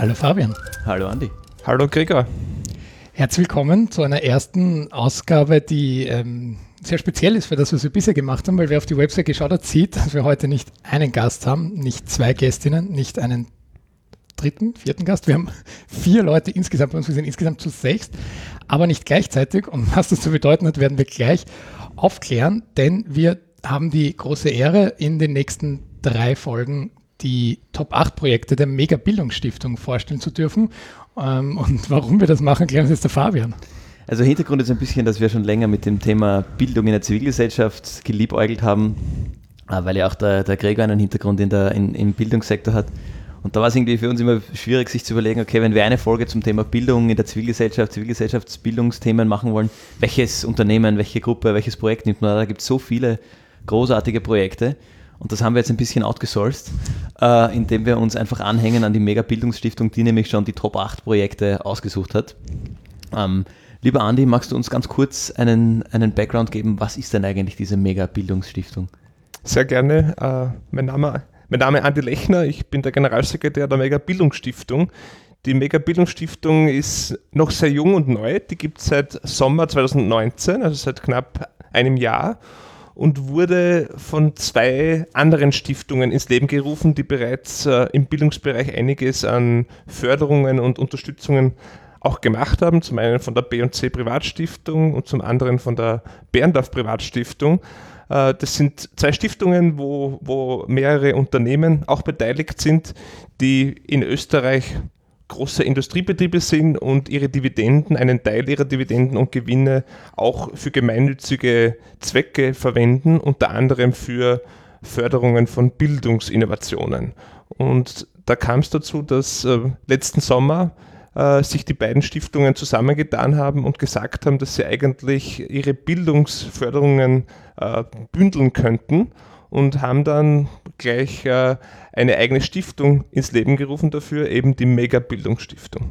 Hallo Fabian. Hallo Andi. Hallo Gregor. Herzlich willkommen zu einer ersten Ausgabe, die ähm, sehr speziell ist für das, was wir bisher gemacht haben, weil wer auf die Website geschaut hat, sieht, dass wir heute nicht einen Gast haben, nicht zwei Gästinnen, nicht einen dritten, vierten Gast. Wir haben vier Leute insgesamt bei uns, wir sind insgesamt zu sechs, aber nicht gleichzeitig. Und was das zu bedeuten hat, werden wir gleich aufklären, denn wir haben die große Ehre, in den nächsten drei Folgen die Top 8 Projekte der Mega Bildungsstiftung vorstellen zu dürfen. Ähm, und warum wir das machen, klären uns jetzt der Fabian. Also Hintergrund ist ein bisschen, dass wir schon länger mit dem Thema Bildung in der Zivilgesellschaft geliebäugelt haben, äh, weil ja auch der, der Gregor einen Hintergrund in der, in, im Bildungssektor hat. Und da war es irgendwie für uns immer schwierig, sich zu überlegen, okay, wenn wir eine Folge zum Thema Bildung in der Zivilgesellschaft, Zivilgesellschaftsbildungsthemen machen wollen, welches Unternehmen, welche Gruppe, welches Projekt nimmt man da? Da gibt es so viele großartige Projekte. Und das haben wir jetzt ein bisschen outgesourced, äh, indem wir uns einfach anhängen an die Mega-Bildungsstiftung, die nämlich schon die Top 8 Projekte ausgesucht hat. Ähm, lieber Andi, magst du uns ganz kurz einen, einen Background geben? Was ist denn eigentlich diese Mega-Bildungsstiftung? Sehr gerne. Äh, mein, Name, mein Name ist Andi Lechner, ich bin der Generalsekretär der Mega-Bildungsstiftung. Die Mega-Bildungsstiftung ist noch sehr jung und neu. Die gibt es seit Sommer 2019, also seit knapp einem Jahr und wurde von zwei anderen Stiftungen ins Leben gerufen, die bereits äh, im Bildungsbereich einiges an Förderungen und Unterstützungen auch gemacht haben. Zum einen von der B&C Privatstiftung und zum anderen von der Berndorf Privatstiftung. Äh, das sind zwei Stiftungen, wo, wo mehrere Unternehmen auch beteiligt sind, die in Österreich große Industriebetriebe sind und ihre Dividenden, einen Teil ihrer Dividenden und Gewinne auch für gemeinnützige Zwecke verwenden, unter anderem für Förderungen von Bildungsinnovationen. Und da kam es dazu, dass äh, letzten Sommer äh, sich die beiden Stiftungen zusammengetan haben und gesagt haben, dass sie eigentlich ihre Bildungsförderungen äh, bündeln könnten und haben dann gleich äh, eine eigene Stiftung ins Leben gerufen dafür, eben die Mega-Bildungsstiftung.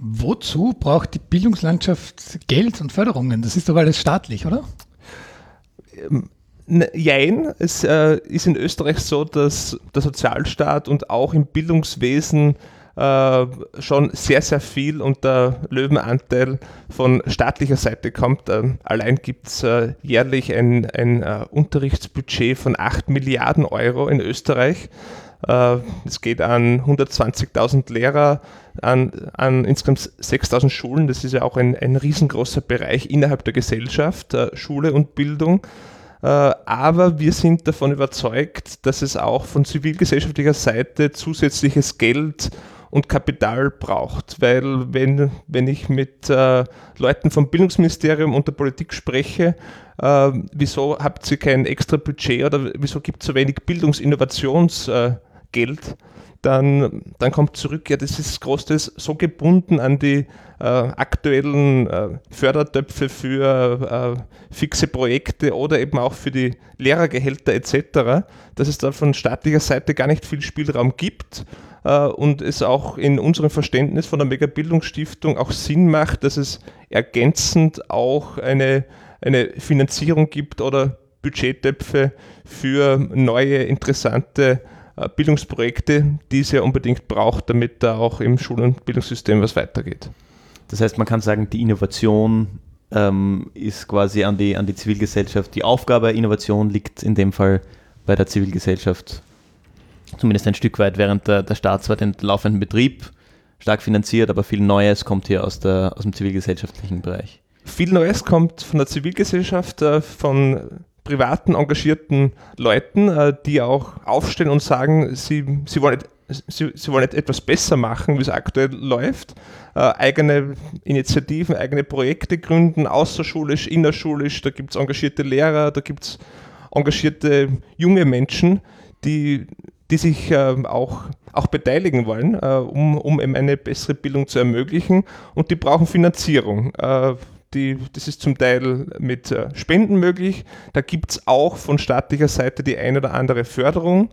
Wozu braucht die Bildungslandschaft Geld und Förderungen? Das ist doch alles staatlich, oder? Ähm, jein, es äh, ist in Österreich so, dass der Sozialstaat und auch im Bildungswesen äh, schon sehr, sehr viel und der Löwenanteil von staatlicher Seite kommt. Äh, allein gibt es äh, jährlich ein, ein äh, Unterrichtsbudget von 8 Milliarden Euro in Österreich. Äh, es geht an 120.000 Lehrer, an, an insgesamt 6.000 Schulen. Das ist ja auch ein, ein riesengroßer Bereich innerhalb der Gesellschaft, Schule und Bildung aber wir sind davon überzeugt, dass es auch von zivilgesellschaftlicher Seite zusätzliches Geld und Kapital braucht. Weil wenn, wenn ich mit äh, Leuten vom Bildungsministerium und der Politik spreche, äh, wieso habt ihr kein extra Budget oder wieso gibt es so wenig Bildungsinnovationsgeld, äh, dann, dann kommt zurück, ja, das ist großteils so gebunden an die äh, aktuellen äh, Fördertöpfe für äh, fixe Projekte oder eben auch für die Lehrergehälter etc., dass es da von staatlicher Seite gar nicht viel Spielraum gibt äh, und es auch in unserem Verständnis von der Megabildungsstiftung auch Sinn macht, dass es ergänzend auch eine, eine Finanzierung gibt oder Budgettöpfe für neue interessante äh, Bildungsprojekte, die es ja unbedingt braucht, damit da auch im Schul- und Bildungssystem was weitergeht. Das heißt, man kann sagen, die Innovation ähm, ist quasi an die, an die Zivilgesellschaft. Die Aufgabe Innovation liegt in dem Fall bei der Zivilgesellschaft zumindest ein Stück weit, während der, der Staat zwar den laufenden Betrieb stark finanziert, aber viel Neues kommt hier aus, der, aus dem zivilgesellschaftlichen Bereich. Viel Neues kommt von der Zivilgesellschaft, äh, von privaten, engagierten Leuten, äh, die auch aufstehen und sagen, sie, sie, wollen, sie, sie wollen etwas besser machen, wie es aktuell läuft, äh, eigene Initiativen, eigene Projekte gründen, außerschulisch, innerschulisch, da gibt es engagierte Lehrer, da gibt es engagierte junge Menschen, die die sich äh, auch, auch beteiligen wollen, äh, um, um eben eine bessere Bildung zu ermöglichen. Und die brauchen Finanzierung. Äh, die, das ist zum Teil mit äh, Spenden möglich. Da gibt es auch von staatlicher Seite die ein oder andere Förderung.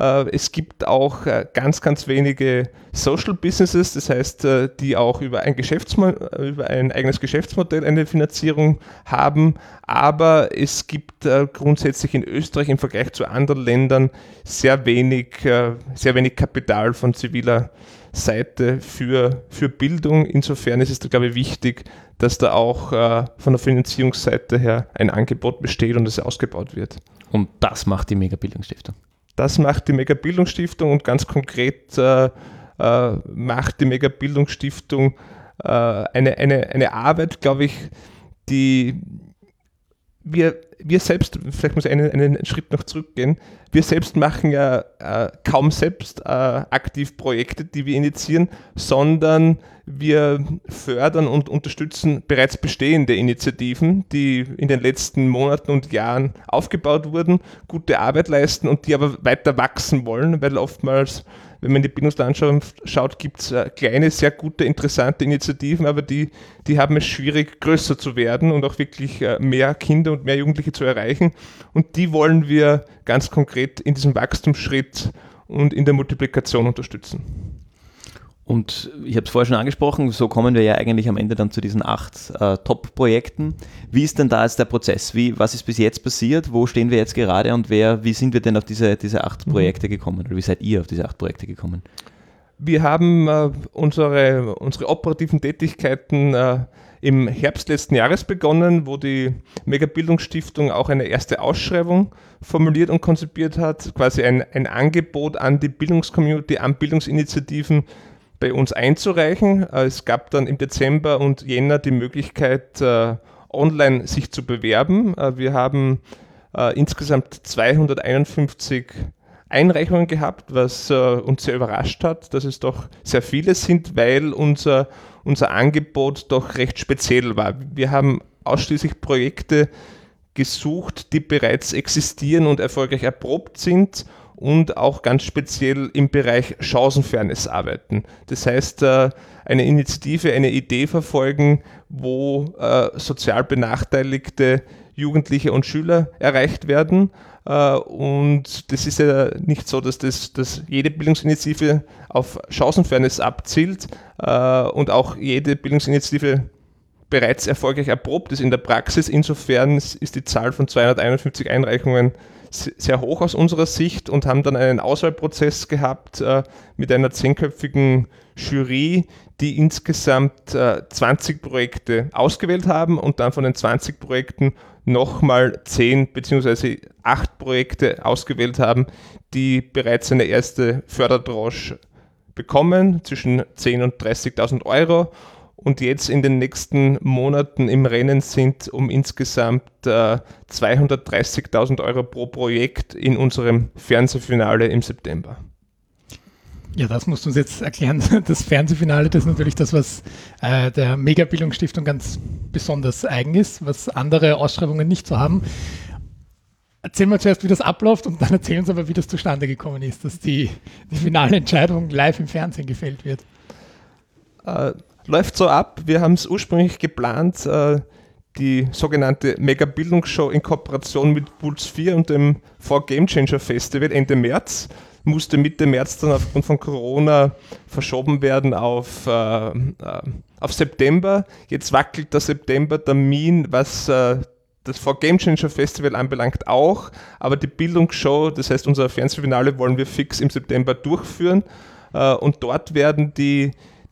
Äh, es gibt auch äh, ganz, ganz wenige Social Businesses, das heißt, äh, die auch über ein, über ein eigenes Geschäftsmodell eine Finanzierung haben. Aber es gibt grundsätzlich in Österreich im Vergleich zu anderen Ländern sehr wenig, sehr wenig Kapital von ziviler Seite für, für Bildung. Insofern ist es, glaube ich, wichtig, dass da auch von der Finanzierungsseite her ein Angebot besteht und es ausgebaut wird. Und das macht die Megabildungsstiftung. Das macht die Megabildungsstiftung und ganz konkret äh, äh, macht die Megabildungsstiftung äh, eine, eine, eine Arbeit, glaube ich, die wir, wir selbst, vielleicht muss ich einen, einen Schritt noch zurückgehen, wir selbst machen ja äh, kaum selbst äh, aktiv Projekte, die wir initiieren, sondern wir fördern und unterstützen bereits bestehende Initiativen, die in den letzten Monaten und Jahren aufgebaut wurden, gute Arbeit leisten und die aber weiter wachsen wollen, weil oftmals wenn man die Bildungslandschaft schaut, gibt es äh, kleine, sehr gute, interessante Initiativen, aber die, die haben es schwierig, größer zu werden und auch wirklich äh, mehr Kinder und mehr Jugendliche zu erreichen. Und die wollen wir ganz konkret in diesem Wachstumsschritt und in der Multiplikation unterstützen. Und ich habe es vorher schon angesprochen, so kommen wir ja eigentlich am Ende dann zu diesen acht äh, Top-Projekten. Wie ist denn da jetzt der Prozess? Wie, was ist bis jetzt passiert? Wo stehen wir jetzt gerade und wer, wie sind wir denn auf diese, diese acht mhm. Projekte gekommen? Oder wie seid ihr auf diese acht Projekte gekommen? Wir haben äh, unsere, unsere operativen Tätigkeiten äh, im Herbst letzten Jahres begonnen, wo die Megabildungsstiftung auch eine erste Ausschreibung formuliert und konzipiert hat, quasi ein, ein Angebot an die Bildungscommunity, an Bildungsinitiativen, bei uns einzureichen. Äh, es gab dann im Dezember und Jänner die Möglichkeit, äh, online sich zu bewerben. Äh, wir haben insgesamt 251 Einreichungen gehabt, was uns sehr überrascht hat, dass es doch sehr viele sind, weil unser, unser Angebot doch recht speziell war. Wir haben ausschließlich Projekte gesucht, die bereits existieren und erfolgreich erprobt sind und auch ganz speziell im Bereich Chancenfairness arbeiten. Das heißt, äh, eine Initiative, eine Idee verfolgen, wo äh, sozial benachteiligte Jugendliche und Schüler erreicht werden. Äh, und das ist ja nicht so, dass, das, dass jede Bildungsinitiative auf Chancenfairness abzielt und auch jede Bildungsinitiative bereits erfolgreich erprobt ist in der Praxis. Insofern ist die Zahl von 251 Einreichungen sehr hoch aus unserer Sicht und haben dann einen Auswahlprozess gehabt äh, mit einer zehnköpfigen Jury, die insgesamt äh, 20 Projekte ausgewählt haben und dann von den 20 Projekten nochmal 10 bzw. 8 Projekte ausgewählt haben, die bereits eine erste Fördertranche bekommen, zwischen 10.000 und 30.000 Euro und jetzt in den nächsten Monaten im Rennen sind, um insgesamt äh, 230.000 Euro pro Projekt in unserem Fernsehfinale im September. Ja, das musst du uns jetzt erklären. Das Fernsehfinale, das ist natürlich das, was äh, der Megabildungsstiftung ganz besonders eigen ist, was andere Ausschreibungen nicht so haben. Erzählen wir zuerst, wie das abläuft und dann erzählen uns aber, wie das zustande gekommen ist, dass die, die finale Entscheidung live im Fernsehen gefällt wird. Äh, läuft so ab. Wir haben es ursprünglich geplant, äh, die sogenannte Mega-Bildungsshow in Kooperation mit Puls 4 und dem 4 Game Changer Festival Ende März. Musste Mitte März dann aufgrund von Corona verschoben werden auf, äh, äh auf September. Jetzt wackelt der September-Termin, was äh, das 4 Game Changer Festival anbelangt auch, aber die Bildungsshow, das heißt unser Fernsehfinale, wollen wir fix im September durchführen. Äh, und dort werden die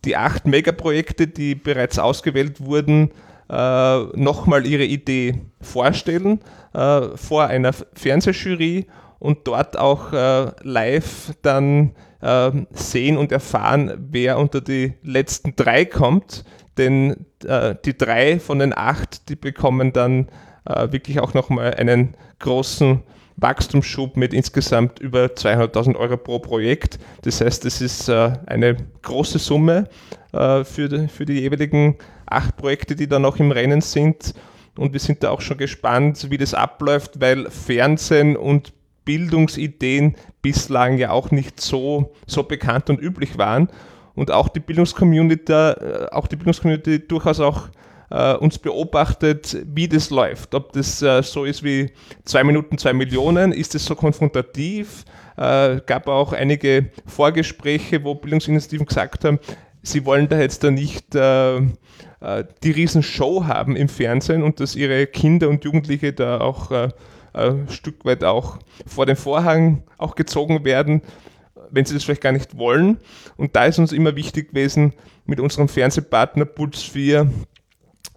die acht Megaprojekte, die bereits ausgewählt wurden, äh, nochmal ihre Idee vorstellen äh, vor einer Fernsehjury und dort auch äh, live dann äh, sehen und erfahren, wer unter die letzten drei kommt. Denn äh, die drei von den acht, die bekommen dann äh, wirklich auch nochmal einen großen Wachstumsschub mit insgesamt über 200.000 Euro pro Projekt. Das heißt, es ist äh, eine große Summe äh, für, die, für die jeweiligen acht Projekte, die da noch im Rennen sind. Und wir sind da auch schon gespannt, wie das abläuft, weil Fernsehen und Bildungsideen bislang ja auch nicht so, so bekannt und üblich waren. Und auch die Bildungscommunity, äh, auch die Bildungscommunity durchaus auch äh, uns beobachtet, wie das läuft. Ob das äh, so ist wie zwei Minuten, zwei Millionen, ist es so konfrontativ? Äh, gab auch einige Vorgespräche, wo Bildungsinitiativen gesagt haben, sie wollen da jetzt da nicht äh, äh, die Riesenshow haben im Fernsehen und dass ihre Kinder und Jugendliche da auch äh, ein Stück weit auch vor den Vorhang auch gezogen werden wenn sie das vielleicht gar nicht wollen. Und da ist uns immer wichtig gewesen, mit unserem Fernsehpartner Puls 4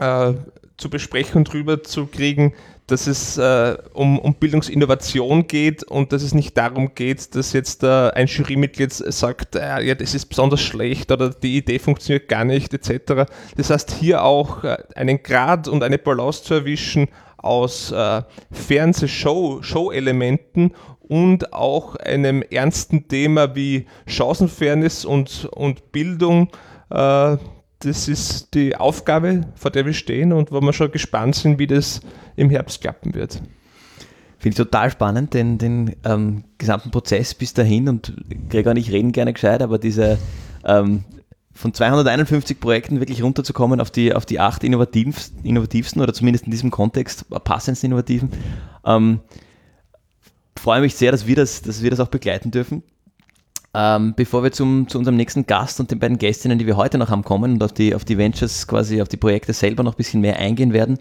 äh, zu besprechen und drüber zu kriegen, dass es äh, um, um Bildungsinnovation geht und dass es nicht darum geht, dass jetzt äh, ein Jurymitglied sagt, äh, ja, das ist besonders schlecht oder die Idee funktioniert gar nicht etc. Das heißt, hier auch äh, einen Grad und eine Balance zu erwischen aus äh, Fernsehshow-Elementen und auch einem ernsten Thema wie Chancenfairness und, und Bildung. Das ist die Aufgabe, vor der wir stehen und wo wir schon gespannt sind, wie das im Herbst klappen wird. Finde ich total spannend, den, den ähm, gesamten Prozess bis dahin und Gregor und ich reden gerne gescheit, aber diese ähm, von 251 Projekten wirklich runterzukommen auf die, auf die acht innovativ, innovativsten oder zumindest in diesem Kontext passendsten innovativen. Ähm, freue mich sehr, dass wir das, dass wir das auch begleiten dürfen. Ähm, bevor wir zum, zu unserem nächsten Gast und den beiden Gästinnen, die wir heute noch haben, kommen und auf die, auf die Ventures, quasi auf die Projekte selber noch ein bisschen mehr eingehen werden,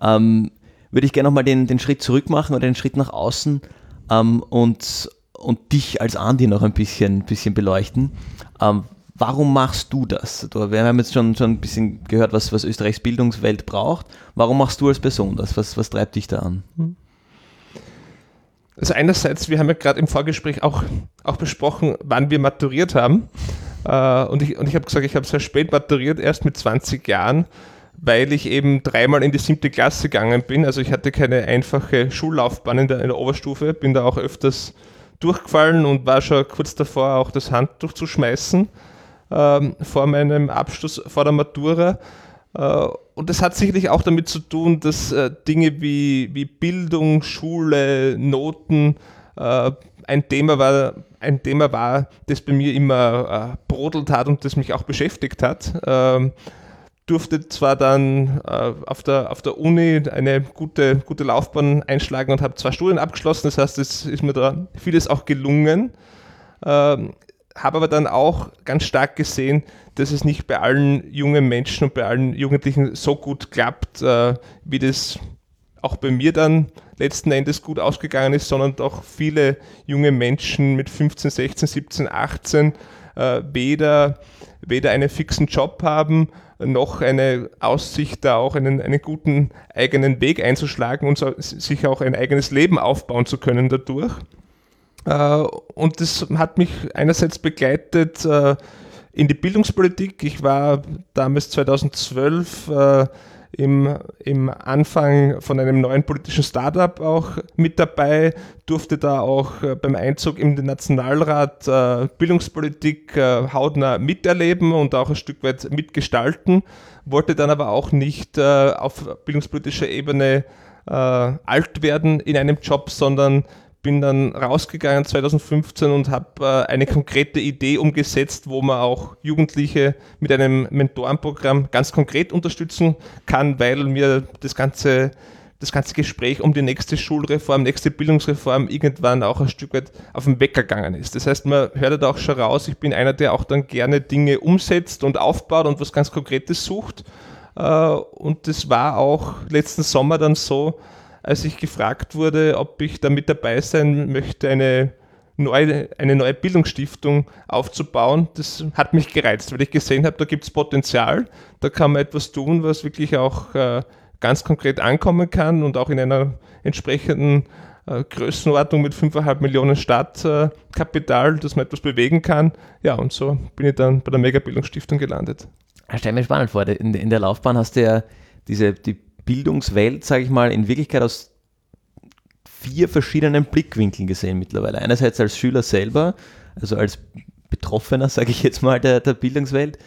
ähm, würde ich gerne nochmal den, den Schritt zurück machen oder den Schritt nach außen ähm, und, und dich als Andi noch ein bisschen, bisschen beleuchten. Ähm, warum machst du das? Wir haben jetzt schon, schon ein bisschen gehört, was, was Österreichs Bildungswelt braucht. Warum machst du als Person das? Was, was treibt dich da an? Hm. Also einerseits, wir haben ja gerade im Vorgespräch auch, auch besprochen, wann wir maturiert haben. Äh, und ich, und ich habe gesagt, ich habe sehr spät maturiert, erst mit 20 Jahren, weil ich eben dreimal in die siebte Klasse gegangen bin. Also ich hatte keine einfache Schullaufbahn in der, in der Oberstufe, bin da auch öfters durchgefallen und war schon kurz davor, auch das Handtuch zu schmeißen ähm, vor meinem Abschluss, vor der Matura. Äh, und das hat sicherlich auch damit zu tun, dass äh, Dinge wie, wie Bildung, Schule, Noten äh, ein Thema war, ein Thema war, das bei mir immer brodelt hat und das mich auch beschäftigt hat. Ähm, durfte zwar dann auf, der, auf der Uni eine gute, gute Laufbahn einschlagen und habe zwei Studien abgeschlossen, das heißt, es ist mir da vieles auch gelungen. Ähm, habe aber dann auch ganz stark gesehen, dass es nicht bei allen jungen Menschen und bei allen Jugendlichen so gut klappt, äh, wie das auch bei mir dann letzten Endes gut ausgegangen ist, sondern doch viele junge Menschen mit 15, 16, 17, 18 äh, weder, weder einen fixen Job haben, noch eine Aussicht, da auch einen, einen guten eigenen Weg einzuschlagen und so, sich auch ein eigenes Leben aufbauen zu können dadurch. Äh, und das hat mich einerseits begleitet äh, in die Bildungspolitik. Ich war damals 2012 äh, im, im Anfang von einem neuen politischen Startup auch mit dabei, durfte da auch beim Einzug in den Nationalrat Bildungspolitik hautnah miterleben und auch ein Stück weit mitgestalten, wollte dann aber auch nicht auf bildungspolitischer Ebene alt werden in einem Job, sondern bin dann rausgegangen 2015 und habe äh, eine konkrete Idee umgesetzt, wo man auch Jugendliche mit einem Mentorenprogramm ganz konkret unterstützen kann, weil mir das ganze, das ganze Gespräch um die nächste Schulreform, nächste Bildungsreform irgendwann auch ein Stück weit auf den Weg gegangen ist. Das heißt, man hört da auch schon raus, ich bin einer, der auch dann gerne Dinge umsetzt und aufbaut und was ganz Konkretes sucht. Äh, und das war auch letzten Sommer dann so, als ich gefragt wurde, ob ich da mit dabei sein möchte, eine neue, eine neue Bildungsstiftung aufzubauen. Das hat mich gereizt, weil ich gesehen habe, da gibt es Potenzial, da kann man etwas tun, was wirklich auch äh, ganz konkret ankommen kann und auch in einer entsprechenden äh, Größenordnung mit 5,5 Millionen Startkapital, dass man etwas bewegen kann. Ja, und so bin ich dann bei der Megabildungsstiftung gelandet. Das stell mir spannend vor. In, in der Laufbahn hast du ja diese, die Bildungswelt, sage ich mal, in Wirklichkeit aus vier verschiedenen Blickwinkeln gesehen mittlerweile. Einerseits als Schüler selber, also als Betroffener, sage ich jetzt mal, der, der Bildungswelt,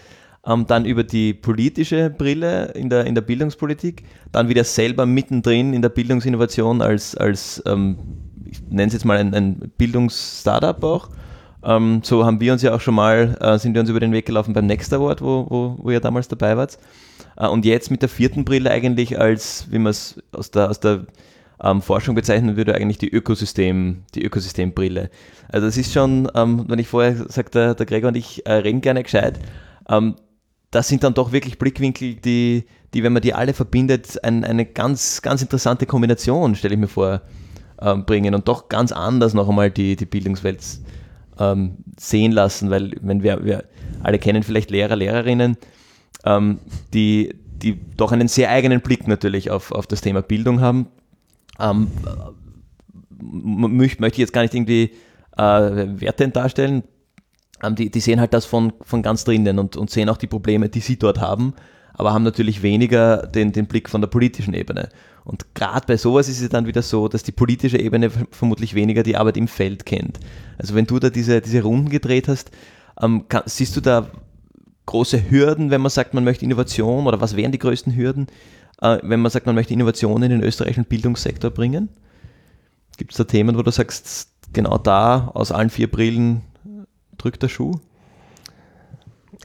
ähm, dann über die politische Brille in der, in der Bildungspolitik, dann wieder selber mittendrin in der Bildungsinnovation als, als ähm, ich nenne es jetzt mal ein, ein Bildungsstartup auch. Ähm, so haben wir uns ja auch schon mal, äh, sind wir uns über den Weg gelaufen beim Next Award, wo, wo, wo ihr damals dabei wart. Äh, und jetzt mit der vierten Brille eigentlich als, wie man es aus der, aus der ähm, Forschung bezeichnen würde, eigentlich die Ökosystem, die Ökosystembrille. Also das ist schon, ähm, wenn ich vorher sagte, der, Gregor und ich äh, reden gerne gescheit, ähm, das sind dann doch wirklich Blickwinkel, die, die wenn man die alle verbindet, ein, eine ganz, ganz interessante Kombination, stelle ich mir vor, ähm, bringen und doch ganz anders noch einmal die, die Bildungswelt ähm, sehen lassen, weil wenn wir, wir alle kennen vielleicht Lehrer, Lehrerinnen, ähm, die, die doch einen sehr eigenen Blick natürlich auf, auf das Thema Bildung haben. Ähm, möchte ich jetzt gar nicht irgendwie äh, wertend darstellen. Ähm, die, die sehen halt das von, von ganz drinnen und, und sehen auch die Probleme, die sie dort haben, aber haben natürlich weniger den, den Blick von der politischen Ebene. Und gerade bei sowas ist es dann wieder so, dass die politische Ebene vermutlich weniger die Arbeit im Feld kennt. Also wenn du da diese, diese Runden gedreht hast, ähm, kann, siehst du da große Hürden, wenn man sagt, man möchte Innovation oder was wären die größten Hürden, äh, wenn man sagt, man möchte Innovation in den österreichischen Bildungssektor bringen? Gibt es da Themen, wo du sagst, genau da aus allen vier Brillen drückt der Schuh?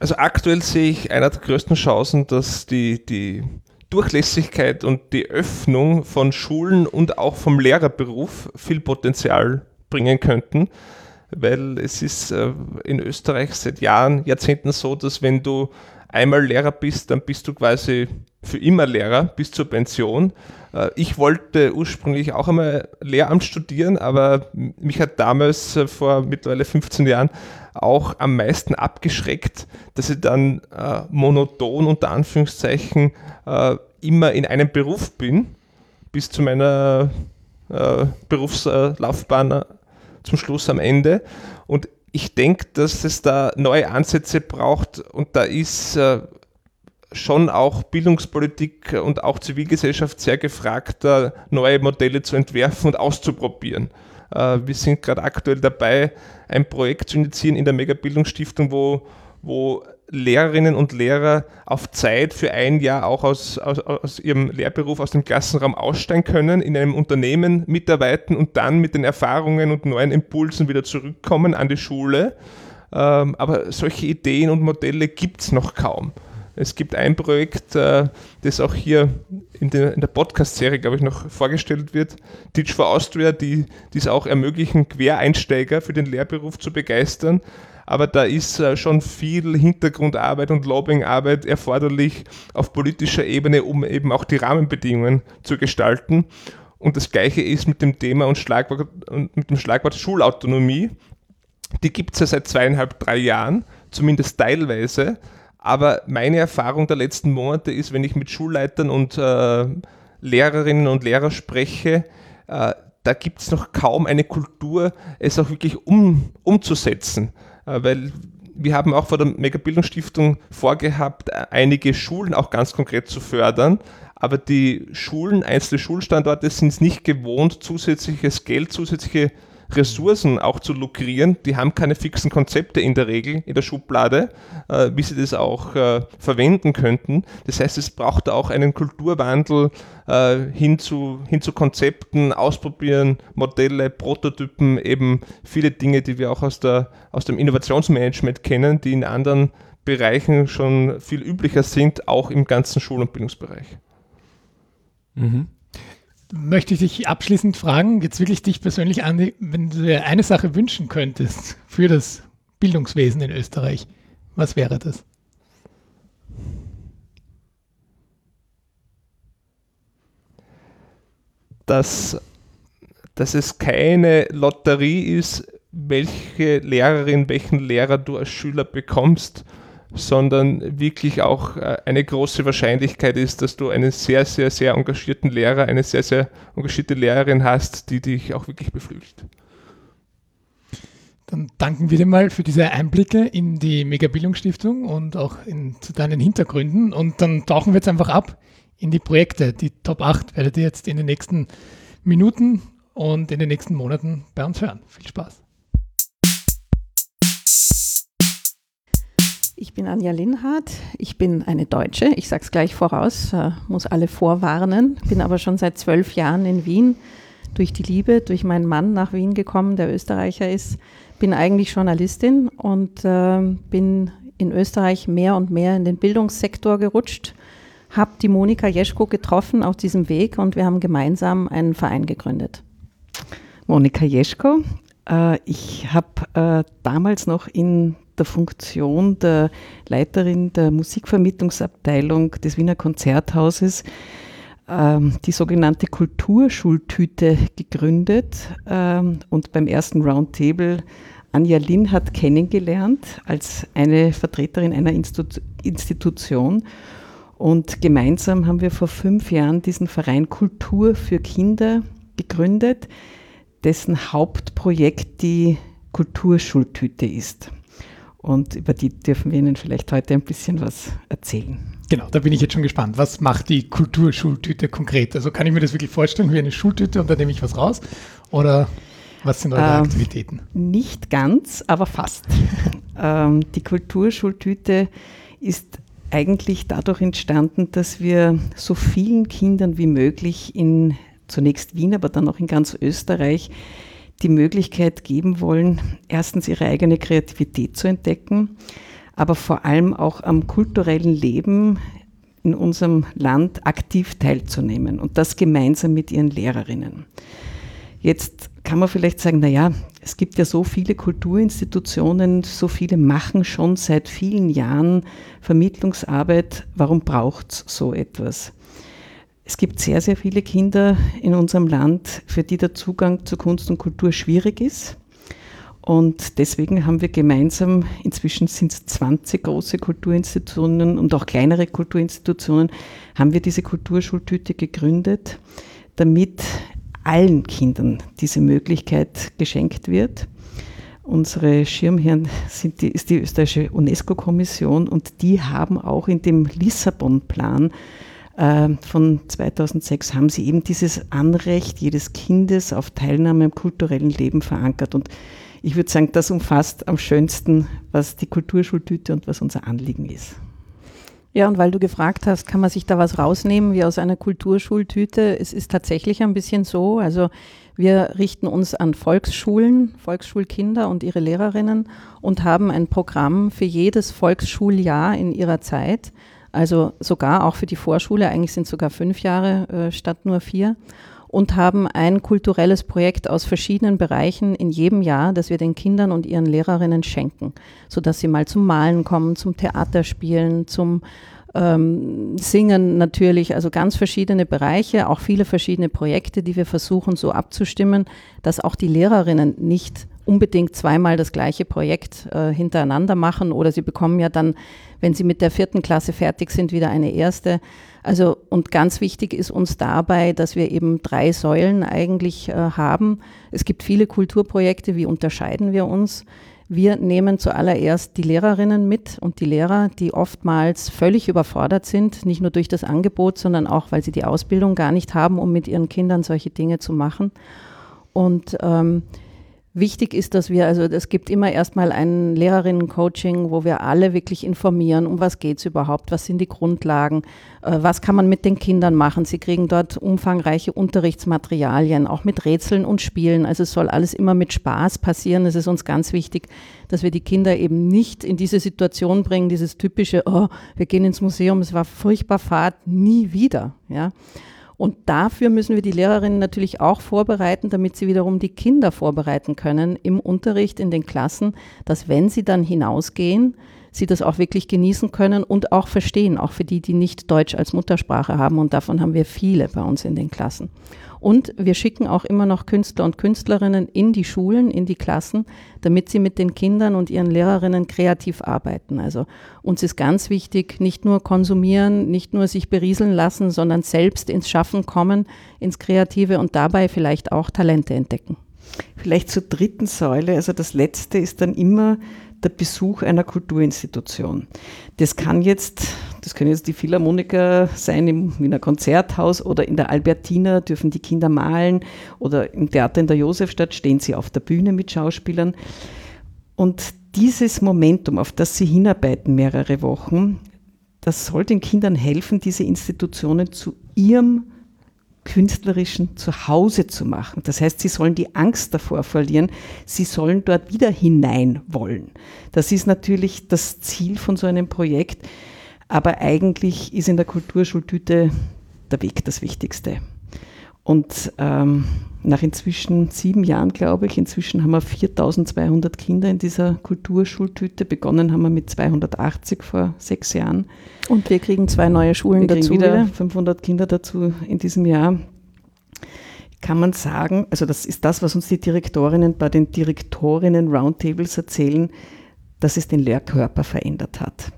Also aktuell sehe ich einer der größten Chancen, dass die, die Durchlässigkeit und die Öffnung von Schulen und auch vom Lehrerberuf viel Potenzial bringen könnten, weil es ist äh, in Österreich seit Jahren, Jahrzehnten so, dass wenn du einmal Lehrer bist, dann bist du quasi für immer Lehrer bis zur Pension. Äh, ich wollte ursprünglich auch einmal Lehramt studieren, aber mich hat damals äh, vor mittlerweile 15 Jahren auch am meisten abgeschreckt, dass ich dann äh, monoton unter Anführungszeichen äh, immer in einem Beruf bin, bis zu meiner äh, Berufslaufbahn zum Schluss am Ende. Und ich denke, dass es da neue Ansätze braucht und da ist äh, schon auch Bildungspolitik und auch Zivilgesellschaft sehr gefragt, da neue Modelle zu entwerfen und auszuprobieren. Äh, wir sind gerade aktuell dabei, ein Projekt zu initiieren in der Megabildungsstiftung, wo, wo Lehrerinnen und Lehrer auf Zeit für ein Jahr auch aus, aus, aus ihrem Lehrberuf, aus dem Klassenraum aussteigen können, in einem Unternehmen mitarbeiten und dann mit den Erfahrungen und neuen Impulsen wieder zurückkommen an die Schule. Ähm, aber solche Ideen und Modelle gibt es noch kaum. Es gibt ein Projekt, äh, das auch hier in der, in der Podcast-Serie, glaube ich, noch vorgestellt wird, Teach for Austria, die, es auch ermöglichen, Quereinsteiger für den Lehrberuf zu begeistern. Aber da ist äh, schon viel Hintergrundarbeit und Lobbyingarbeit erforderlich auf politischer Ebene, um eben auch die Rahmenbedingungen zu gestalten. Und das Gleiche ist mit dem Thema und, Schlagwort, und mit dem Schlagwort Schulautonomie. Die gibt es ja seit zweieinhalb, drei Jahren, zumindest teilweise. Aber meine Erfahrung der letzten Monate ist, wenn ich mit Schulleitern und äh, Lehrerinnen und Lehrern spreche, äh, da gibt es noch kaum eine Kultur, es auch wirklich um, umzusetzen. Äh, weil wir haben auch vor der Megabildungsstiftung vorgehabt, einige Schulen auch ganz konkret zu fördern. Aber die Schulen, einzelne Schulstandorte sind es nicht gewohnt, zusätzliches Geld, zusätzliche Ressourcen auch zu lukrieren. Die haben keine fixen Konzepte in der Regel in der Schublade, äh, wie sie das auch äh, verwenden könnten. Das heißt, es braucht auch einen Kulturwandel äh, hin, zu, hin zu Konzepten, ausprobieren, Modelle, Prototypen, eben viele Dinge, die wir auch aus, der, aus dem Innovationsmanagement kennen, die in anderen Bereichen schon viel üblicher sind, auch im ganzen Schul- und Bildungsbereich. Mhm möchte ich dich abschließend fragen, jetzt wirklich dich persönlich an, wenn du dir eine Sache wünschen könntest für das Bildungswesen in Österreich, was wäre das? Dass, dass es keine Lotterie ist, welche Lehrerin, welchen Lehrer du als Schüler bekommst, sondern wirklich auch äh, eine große Wahrscheinlichkeit ist, dass du einen sehr, sehr, sehr engagierten Lehrer, eine sehr, sehr engagierte Lehrerin hast, die dich auch wirklich beflügelt. Dann danken wir dir mal für diese Einblicke in die Megabildungsstiftung und auch in, zu deinen Hintergründen. Und dann tauchen wir jetzt einfach ab in die Projekte. Die Top 8 werdet ihr jetzt in den nächsten Minuten und in den nächsten Monaten bei uns hören. Viel Spaß. Ich bin Anja Linhardt. Ich bin eine Deutsche. Ich sage es gleich voraus, äh, muss alle vorwarnen. Bin aber schon seit zwölf Jahren in Wien durch die Liebe, durch meinen Mann nach Wien gekommen, der Österreicher ist. Bin eigentlich Journalistin und äh, bin in Österreich mehr und mehr in den Bildungssektor gerutscht. Habe die Monika Jeschko getroffen auf diesem Weg und wir haben gemeinsam einen Verein gegründet. Monika Jeschko. Äh, ich habe damals noch in der Funktion der Leiterin der Musikvermittlungsabteilung des Wiener Konzerthauses ähm, die sogenannte Kulturschultüte gegründet ähm, und beim ersten Roundtable Anja Linhardt kennengelernt als eine Vertreterin einer Institution. Und gemeinsam haben wir vor fünf Jahren diesen Verein Kultur für Kinder gegründet, dessen Hauptprojekt die Kulturschultüte ist. Und über die dürfen wir Ihnen vielleicht heute ein bisschen was erzählen. Genau, da bin ich jetzt schon gespannt. Was macht die Kulturschultüte konkret? Also kann ich mir das wirklich vorstellen wie eine Schultüte und da nehme ich was raus? Oder was sind eure ähm, Aktivitäten? Nicht ganz, aber fast. ähm, die Kulturschultüte ist eigentlich dadurch entstanden, dass wir so vielen Kindern wie möglich in zunächst Wien, aber dann auch in ganz Österreich die Möglichkeit geben wollen, erstens ihre eigene Kreativität zu entdecken, aber vor allem auch am kulturellen Leben in unserem Land aktiv teilzunehmen und das gemeinsam mit ihren Lehrerinnen. Jetzt kann man vielleicht sagen, na ja, es gibt ja so viele Kulturinstitutionen, so viele machen schon seit vielen Jahren Vermittlungsarbeit. Warum braucht es so etwas? Es gibt sehr, sehr viele Kinder in unserem Land, für die der Zugang zu Kunst und Kultur schwierig ist. Und deswegen haben wir gemeinsam, inzwischen sind es 20 große Kulturinstitutionen und auch kleinere Kulturinstitutionen, haben wir diese Kulturschultüte gegründet, damit allen Kindern diese Möglichkeit geschenkt wird. Unsere Schirmherren sind die, ist die österreichische UNESCO-Kommission und die haben auch in dem Lissabon-Plan von 2006 haben sie eben dieses Anrecht jedes Kindes auf Teilnahme im kulturellen Leben verankert. Und ich würde sagen, das umfasst am schönsten, was die Kulturschultüte und was unser Anliegen ist. Ja, und weil du gefragt hast, kann man sich da was rausnehmen wie aus einer Kulturschultüte? Es ist tatsächlich ein bisschen so. Also wir richten uns an Volksschulen, Volksschulkinder und ihre Lehrerinnen und haben ein Programm für jedes Volksschuljahr in ihrer Zeit. Also sogar auch für die Vorschule, eigentlich sind sogar fünf Jahre äh, statt nur vier und haben ein kulturelles Projekt aus verschiedenen Bereichen in jedem Jahr, das wir den Kindern und ihren Lehrerinnen schenken, sodass sie mal zum Malen kommen, zum Theaterspielen, zum ähm, Singen natürlich, also ganz verschiedene Bereiche, auch viele verschiedene Projekte, die wir versuchen so abzustimmen, dass auch die Lehrerinnen nicht unbedingt zweimal das gleiche Projekt äh, hintereinander machen oder sie bekommen ja dann, wenn sie mit der vierten Klasse fertig sind, wieder eine erste. Also und ganz wichtig ist uns dabei, dass wir eben drei Säulen eigentlich äh, haben. Es gibt viele Kulturprojekte, wie unterscheiden wir uns? Wir nehmen zuallererst die Lehrerinnen mit und die Lehrer, die oftmals völlig überfordert sind, nicht nur durch das Angebot, sondern auch, weil sie die Ausbildung gar nicht haben, um mit ihren Kindern solche Dinge zu machen. Und ähm, Wichtig ist, dass wir, also es gibt immer erstmal ein Lehrerinnen-Coaching, wo wir alle wirklich informieren, um was geht es überhaupt, was sind die Grundlagen, äh, was kann man mit den Kindern machen. Sie kriegen dort umfangreiche Unterrichtsmaterialien, auch mit Rätseln und Spielen. Also es soll alles immer mit Spaß passieren. Es ist uns ganz wichtig, dass wir die Kinder eben nicht in diese Situation bringen, dieses typische, oh, wir gehen ins Museum, es war furchtbar Fahrt, nie wieder. Ja. Und dafür müssen wir die Lehrerinnen natürlich auch vorbereiten, damit sie wiederum die Kinder vorbereiten können im Unterricht in den Klassen, dass wenn sie dann hinausgehen, sie das auch wirklich genießen können und auch verstehen, auch für die, die nicht Deutsch als Muttersprache haben. Und davon haben wir viele bei uns in den Klassen. Und wir schicken auch immer noch Künstler und Künstlerinnen in die Schulen, in die Klassen, damit sie mit den Kindern und ihren Lehrerinnen kreativ arbeiten. Also uns ist ganz wichtig, nicht nur konsumieren, nicht nur sich berieseln lassen, sondern selbst ins Schaffen kommen, ins Kreative und dabei vielleicht auch Talente entdecken. Vielleicht zur dritten Säule. Also das letzte ist dann immer der Besuch einer Kulturinstitution. Das kann jetzt, das können jetzt die Philharmoniker sein im Wiener Konzerthaus oder in der Albertina dürfen die Kinder malen oder im Theater in der Josefstadt stehen sie auf der Bühne mit Schauspielern. Und dieses Momentum, auf das sie hinarbeiten, mehrere Wochen, das soll den Kindern helfen, diese Institutionen zu ihrem künstlerischen Zuhause zu machen. Das heißt, sie sollen die Angst davor verlieren, sie sollen dort wieder hinein wollen. Das ist natürlich das Ziel von so einem Projekt, aber eigentlich ist in der Kulturschultüte der Weg das Wichtigste. Und ähm, nach inzwischen sieben Jahren, glaube ich, inzwischen haben wir 4200 Kinder in dieser Kulturschultüte. Begonnen haben wir mit 280 vor sechs Jahren. Und wir kriegen zwei neue Schulen wir dazu. wieder 500 Kinder dazu in diesem Jahr. kann man sagen, also das ist das, was uns die Direktorinnen bei den Direktorinnen Roundtables erzählen, dass es den Lehrkörper verändert hat.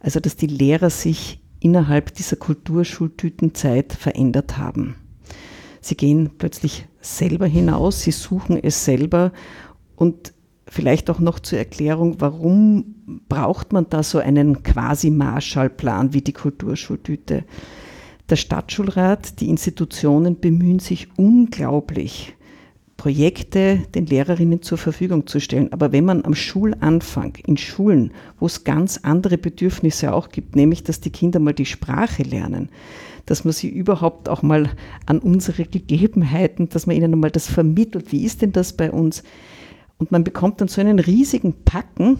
Also dass die Lehrer sich innerhalb dieser Kulturschultütenzeit verändert haben. Sie gehen plötzlich selber hinaus, sie suchen es selber und vielleicht auch noch zur Erklärung, warum braucht man da so einen quasi Marshallplan wie die Kulturschultüte? Der Stadtschulrat, die Institutionen bemühen sich unglaublich, Projekte den Lehrerinnen zur Verfügung zu stellen. Aber wenn man am Schulanfang in Schulen, wo es ganz andere Bedürfnisse auch gibt, nämlich dass die Kinder mal die Sprache lernen, dass man sie überhaupt auch mal an unsere Gegebenheiten, dass man ihnen mal das vermittelt, wie ist denn das bei uns? Und man bekommt dann so einen riesigen Packen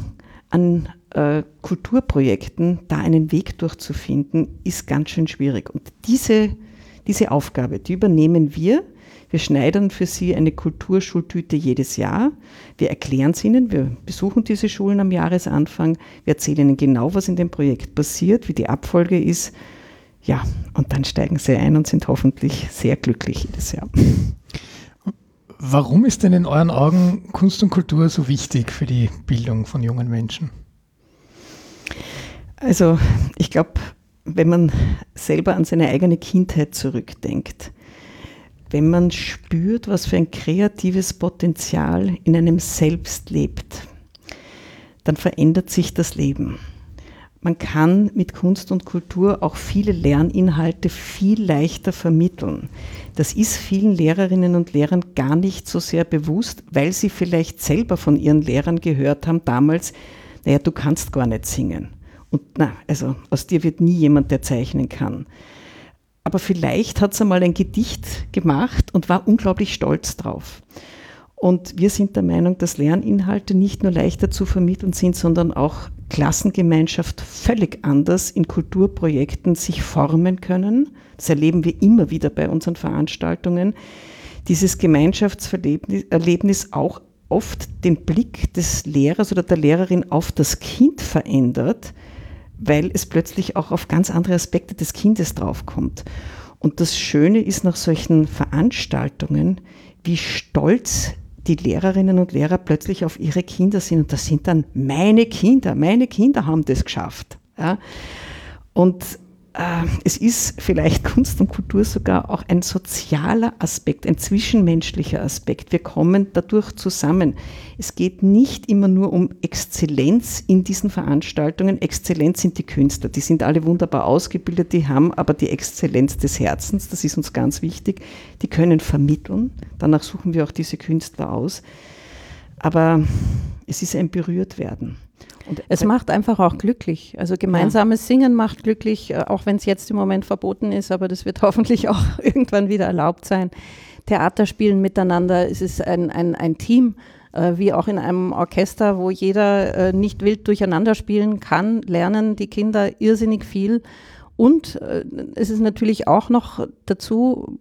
an äh, Kulturprojekten, da einen Weg durchzufinden, ist ganz schön schwierig. Und diese, diese Aufgabe, die übernehmen wir. Wir schneidern für sie eine Kulturschultüte jedes Jahr. Wir erklären es ihnen. Wir besuchen diese Schulen am Jahresanfang. Wir erzählen ihnen genau, was in dem Projekt passiert, wie die Abfolge ist. Ja, und dann steigen sie ein und sind hoffentlich sehr glücklich jedes Jahr. Warum ist denn in euren Augen Kunst und Kultur so wichtig für die Bildung von jungen Menschen? Also ich glaube, wenn man selber an seine eigene Kindheit zurückdenkt, wenn man spürt, was für ein kreatives Potenzial in einem selbst lebt, dann verändert sich das Leben. Man kann mit Kunst und Kultur auch viele Lerninhalte viel leichter vermitteln. Das ist vielen Lehrerinnen und Lehrern gar nicht so sehr bewusst, weil sie vielleicht selber von ihren Lehrern gehört haben damals, naja, du kannst gar nicht singen. Und na, also aus dir wird nie jemand, der zeichnen kann. Aber vielleicht hat sie mal ein Gedicht gemacht und war unglaublich stolz drauf. Und wir sind der Meinung, dass Lerninhalte nicht nur leichter zu vermitteln sind, sondern auch Klassengemeinschaft völlig anders in Kulturprojekten sich formen können. Das erleben wir immer wieder bei unseren Veranstaltungen. Dieses Gemeinschaftserlebnis auch oft den Blick des Lehrers oder der Lehrerin auf das Kind verändert, weil es plötzlich auch auf ganz andere Aspekte des Kindes draufkommt. Und das Schöne ist nach solchen Veranstaltungen, wie stolz die Lehrerinnen und Lehrer plötzlich auf ihre Kinder sind. Und das sind dann meine Kinder. Meine Kinder haben das geschafft. Ja. Und es ist vielleicht Kunst und Kultur sogar auch ein sozialer Aspekt, ein zwischenmenschlicher Aspekt. Wir kommen dadurch zusammen. Es geht nicht immer nur um Exzellenz in diesen Veranstaltungen. Exzellenz sind die Künstler, die sind alle wunderbar ausgebildet, die haben aber die Exzellenz des Herzens, das ist uns ganz wichtig. Die können vermitteln, danach suchen wir auch diese Künstler aus. Aber es ist ein Berührtwerden. Und es macht einfach auch glücklich. Also gemeinsames ja. Singen macht glücklich, äh, auch wenn es jetzt im Moment verboten ist, aber das wird hoffentlich auch irgendwann wieder erlaubt sein. Theaterspielen miteinander, es ist ein, ein, ein Team, äh, wie auch in einem Orchester, wo jeder äh, nicht wild durcheinander spielen kann, lernen die Kinder irrsinnig viel. Und äh, es ist natürlich auch noch dazu,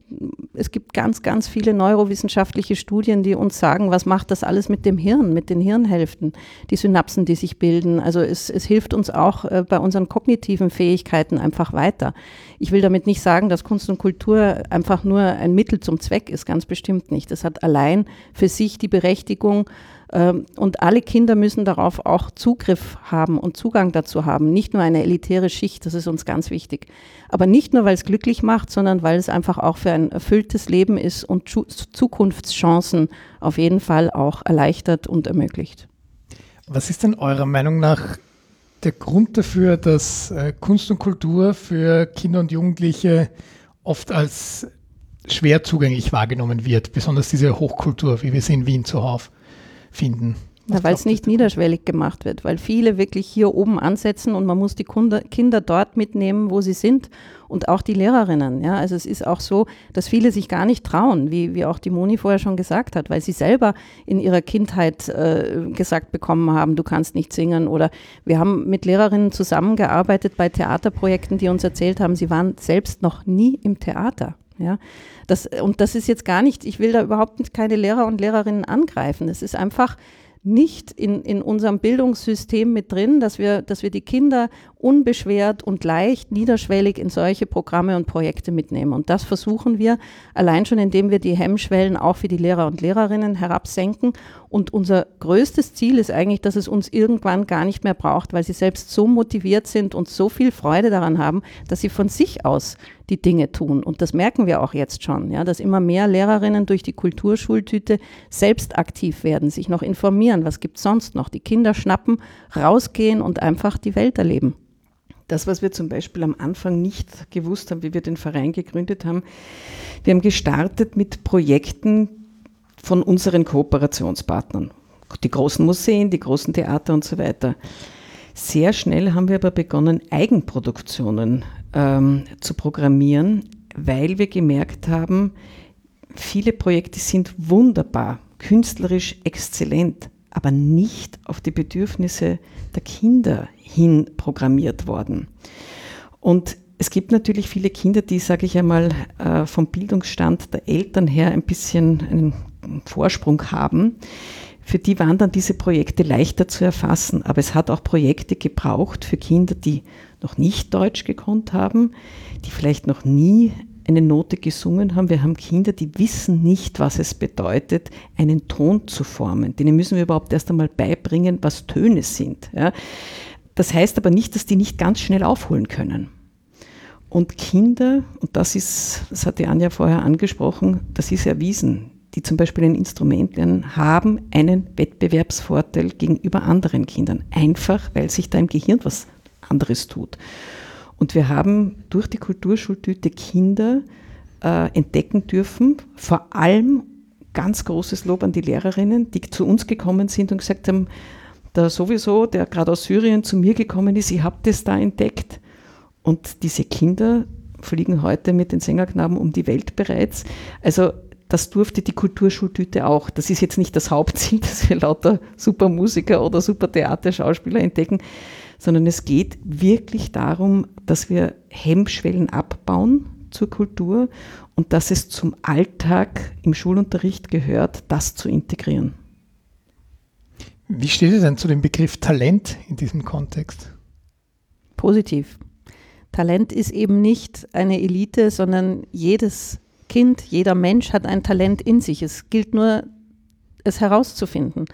es gibt ganz, ganz viele neurowissenschaftliche Studien, die uns sagen, was macht das alles mit dem Hirn, mit den Hirnhälften, die Synapsen, die sich bilden. Also es, es hilft uns auch äh, bei unseren kognitiven Fähigkeiten einfach weiter. Ich will damit nicht sagen, dass Kunst und Kultur einfach nur ein Mittel zum Zweck ist, ganz bestimmt nicht. Es hat allein für sich die Berechtigung, und alle Kinder müssen darauf auch Zugriff haben und Zugang dazu haben. Nicht nur eine elitäre Schicht, das ist uns ganz wichtig. Aber nicht nur, weil es glücklich macht, sondern weil es einfach auch für ein erfülltes Leben ist und Zukunftschancen auf jeden Fall auch erleichtert und ermöglicht. Was ist denn eurer Meinung nach der Grund dafür, dass äh, Kunst und Kultur für Kinder und Jugendliche oft als schwer zugänglich wahrgenommen wird, besonders diese Hochkultur, wie wir sie in Wien zuhauf finden. Ja, weil es nicht niederschwellig gemacht wird, weil viele wirklich hier oben ansetzen und man muss die Kunde, Kinder dort mitnehmen, wo sie sind und auch die Lehrerinnen. Ja, also es ist auch so, dass viele sich gar nicht trauen, wie, wie auch die Moni vorher schon gesagt hat, weil sie selber in ihrer Kindheit äh, gesagt bekommen haben, du kannst nicht singen oder wir haben mit Lehrerinnen zusammengearbeitet bei Theaterprojekten, die uns erzählt haben, sie waren selbst noch nie im Theater. Ja, das, und das ist jetzt gar nicht, ich will da überhaupt keine Lehrer und Lehrerinnen angreifen. Es ist einfach nicht in, in unserem Bildungssystem mit drin, dass wir, dass wir die Kinder unbeschwert und leicht, niederschwellig in solche Programme und Projekte mitnehmen. Und das versuchen wir allein schon, indem wir die Hemmschwellen auch für die Lehrer und Lehrerinnen herabsenken. Und unser größtes Ziel ist eigentlich, dass es uns irgendwann gar nicht mehr braucht, weil sie selbst so motiviert sind und so viel Freude daran haben, dass sie von sich aus die Dinge tun. Und das merken wir auch jetzt schon, ja, dass immer mehr Lehrerinnen durch die Kulturschultüte selbst aktiv werden, sich noch informieren, was gibt es sonst noch, die Kinder schnappen, rausgehen und einfach die Welt erleben. Das, was wir zum Beispiel am Anfang nicht gewusst haben, wie wir den Verein gegründet haben, wir haben gestartet mit Projekten von unseren Kooperationspartnern. Die großen Museen, die großen Theater und so weiter. Sehr schnell haben wir aber begonnen, Eigenproduktionen ähm, zu programmieren, weil wir gemerkt haben, viele Projekte sind wunderbar, künstlerisch exzellent, aber nicht auf die Bedürfnisse der Kinder hin programmiert worden. Und es gibt natürlich viele Kinder, die, sage ich einmal, äh, vom Bildungsstand der Eltern her ein bisschen einen Vorsprung haben. Für die waren dann diese Projekte leichter zu erfassen. Aber es hat auch Projekte gebraucht für Kinder, die noch nicht Deutsch gekonnt haben, die vielleicht noch nie eine Note gesungen haben. Wir haben Kinder, die wissen nicht, was es bedeutet, einen Ton zu formen. Denen müssen wir überhaupt erst einmal beibringen, was Töne sind. Ja. Das heißt aber nicht, dass die nicht ganz schnell aufholen können. Und Kinder, und das ist, das hat die Anja vorher angesprochen, das ist erwiesen, die zum Beispiel ein Instrument lernen, haben einen Wettbewerbsvorteil gegenüber anderen Kindern. Einfach, weil sich da im Gehirn was anderes tut. Und wir haben durch die Kulturschultüte Kinder äh, entdecken dürfen, vor allem ganz großes Lob an die Lehrerinnen, die zu uns gekommen sind und gesagt haben, da sowieso, der gerade aus Syrien zu mir gekommen ist, ich habe das da entdeckt. Und diese Kinder fliegen heute mit den Sängerknaben um die Welt bereits. Also das durfte die Kulturschultüte auch. Das ist jetzt nicht das Hauptziel, dass wir lauter super Musiker oder super Theaterschauspieler entdecken, sondern es geht wirklich darum, dass wir Hemmschwellen abbauen zur Kultur und dass es zum Alltag im Schulunterricht gehört, das zu integrieren. Wie steht ihr denn zu dem Begriff Talent in diesem Kontext? Positiv. Talent ist eben nicht eine Elite, sondern jedes Kind, jeder Mensch hat ein Talent in sich. Es gilt nur, es herauszufinden.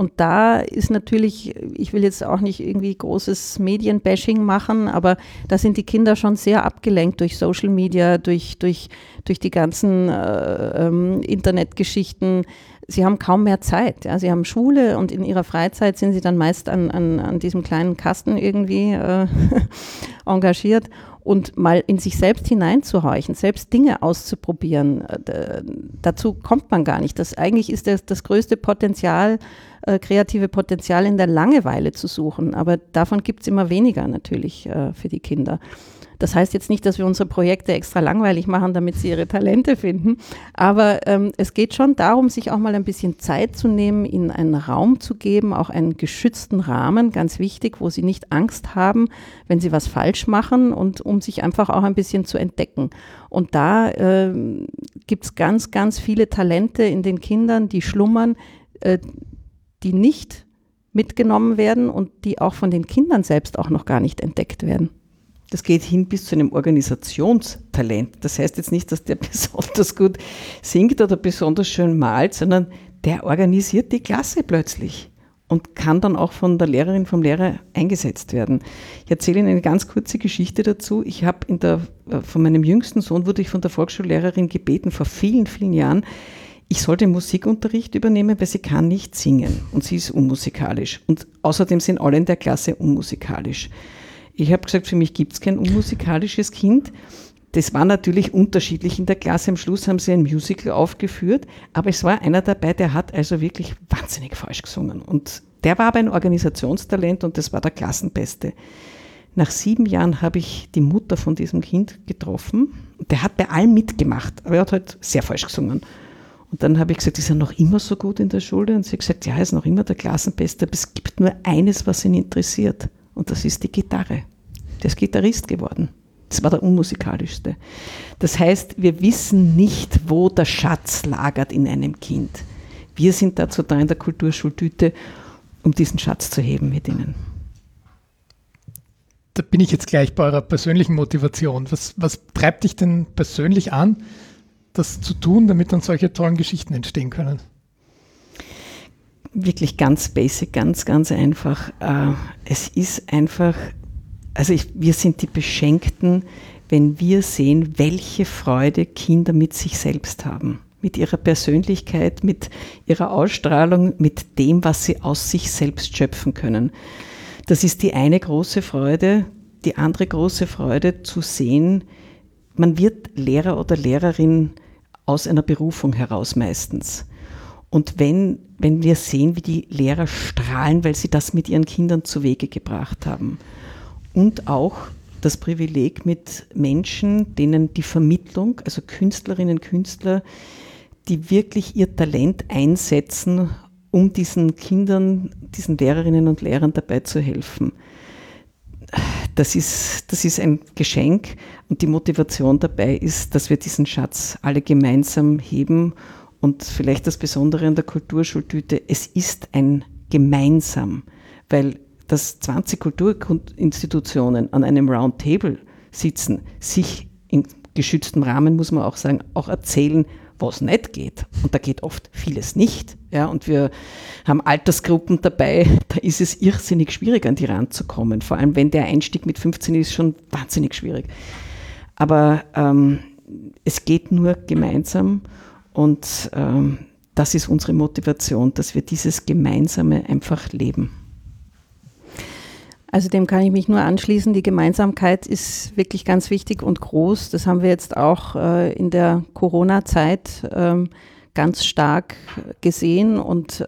Und da ist natürlich, ich will jetzt auch nicht irgendwie großes Medienbashing machen, aber da sind die Kinder schon sehr abgelenkt durch Social Media, durch, durch, durch die ganzen äh, ähm, Internetgeschichten. Sie haben kaum mehr Zeit. Ja. Sie haben Schule und in ihrer Freizeit sind sie dann meist an, an, an diesem kleinen Kasten irgendwie äh, engagiert und mal in sich selbst hineinzuhorchen, selbst Dinge auszuprobieren, äh, dazu kommt man gar nicht. Das eigentlich ist das, das größte Potenzial, äh, kreative Potenzial in der Langeweile zu suchen. Aber davon gibt es immer weniger natürlich äh, für die Kinder. Das heißt jetzt nicht, dass wir unsere Projekte extra langweilig machen, damit sie ihre Talente finden. Aber ähm, es geht schon darum, sich auch mal ein bisschen Zeit zu nehmen, ihnen einen Raum zu geben, auch einen geschützten Rahmen, ganz wichtig, wo sie nicht Angst haben, wenn sie was falsch machen und um sich einfach auch ein bisschen zu entdecken. Und da äh, gibt es ganz, ganz viele Talente in den Kindern, die schlummern, äh, die nicht mitgenommen werden und die auch von den Kindern selbst auch noch gar nicht entdeckt werden. Das geht hin bis zu einem Organisationstalent. Das heißt jetzt nicht, dass der besonders gut singt oder besonders schön malt, sondern der organisiert die Klasse plötzlich und kann dann auch von der Lehrerin, vom Lehrer eingesetzt werden. Ich erzähle Ihnen eine ganz kurze Geschichte dazu. Ich habe in der, äh, von meinem jüngsten Sohn wurde ich von der Volksschullehrerin gebeten, vor vielen, vielen Jahren, ich soll den Musikunterricht übernehmen, weil sie kann nicht singen und sie ist unmusikalisch. Und außerdem sind alle in der Klasse unmusikalisch. Ich habe gesagt, für mich gibt es kein unmusikalisches Kind. Das war natürlich unterschiedlich in der Klasse. Am Schluss haben sie ein Musical aufgeführt, aber es war einer dabei, der hat also wirklich wahnsinnig falsch gesungen. Und der war aber ein Organisationstalent und das war der Klassenbeste. Nach sieben Jahren habe ich die Mutter von diesem Kind getroffen. Der hat bei allem mitgemacht, aber er hat halt sehr falsch gesungen. Und dann habe ich gesagt, ist er noch immer so gut in der Schule? Und sie hat gesagt, ja, er ist noch immer der Klassenbeste, aber es gibt nur eines, was ihn interessiert. Und das ist die Gitarre. Der ist Gitarrist geworden. Das war der unmusikalischste. Das heißt, wir wissen nicht, wo der Schatz lagert in einem Kind. Wir sind dazu da in der Kulturschultüte, um diesen Schatz zu heben mit ihnen. da bin ich jetzt gleich bei eurer persönlichen Motivation. Was, was treibt dich denn persönlich an, das zu tun, damit dann solche tollen Geschichten entstehen können? Wirklich ganz basic, ganz, ganz einfach. Äh, es ist einfach, also ich, wir sind die Beschenkten, wenn wir sehen, welche Freude Kinder mit sich selbst haben mit ihrer Persönlichkeit, mit ihrer Ausstrahlung, mit dem, was sie aus sich selbst schöpfen können. Das ist die eine große Freude. Die andere große Freude zu sehen, man wird Lehrer oder Lehrerin aus einer Berufung heraus meistens. Und wenn, wenn wir sehen, wie die Lehrer strahlen, weil sie das mit ihren Kindern zu Wege gebracht haben. Und auch das Privileg mit Menschen, denen die Vermittlung, also Künstlerinnen, Künstler, die wirklich ihr Talent einsetzen, um diesen Kindern, diesen Lehrerinnen und Lehrern dabei zu helfen. Das ist, das ist ein Geschenk und die Motivation dabei ist, dass wir diesen Schatz alle gemeinsam heben und vielleicht das Besondere an der Kulturschultüte, es ist ein gemeinsam, weil dass 20 Kulturinstitutionen an einem Roundtable sitzen, sich in geschütztem Rahmen, muss man auch sagen, auch erzählen, was nicht geht. Und da geht oft vieles nicht. Ja, und wir haben Altersgruppen dabei, da ist es irrsinnig schwierig, an die ranzukommen. Vor allem, wenn der Einstieg mit 15 ist, schon wahnsinnig schwierig. Aber ähm, es geht nur gemeinsam und ähm, das ist unsere Motivation, dass wir dieses Gemeinsame einfach leben. Also dem kann ich mich nur anschließen. Die Gemeinsamkeit ist wirklich ganz wichtig und groß. Das haben wir jetzt auch äh, in der Corona-Zeit ähm, ganz stark gesehen und äh,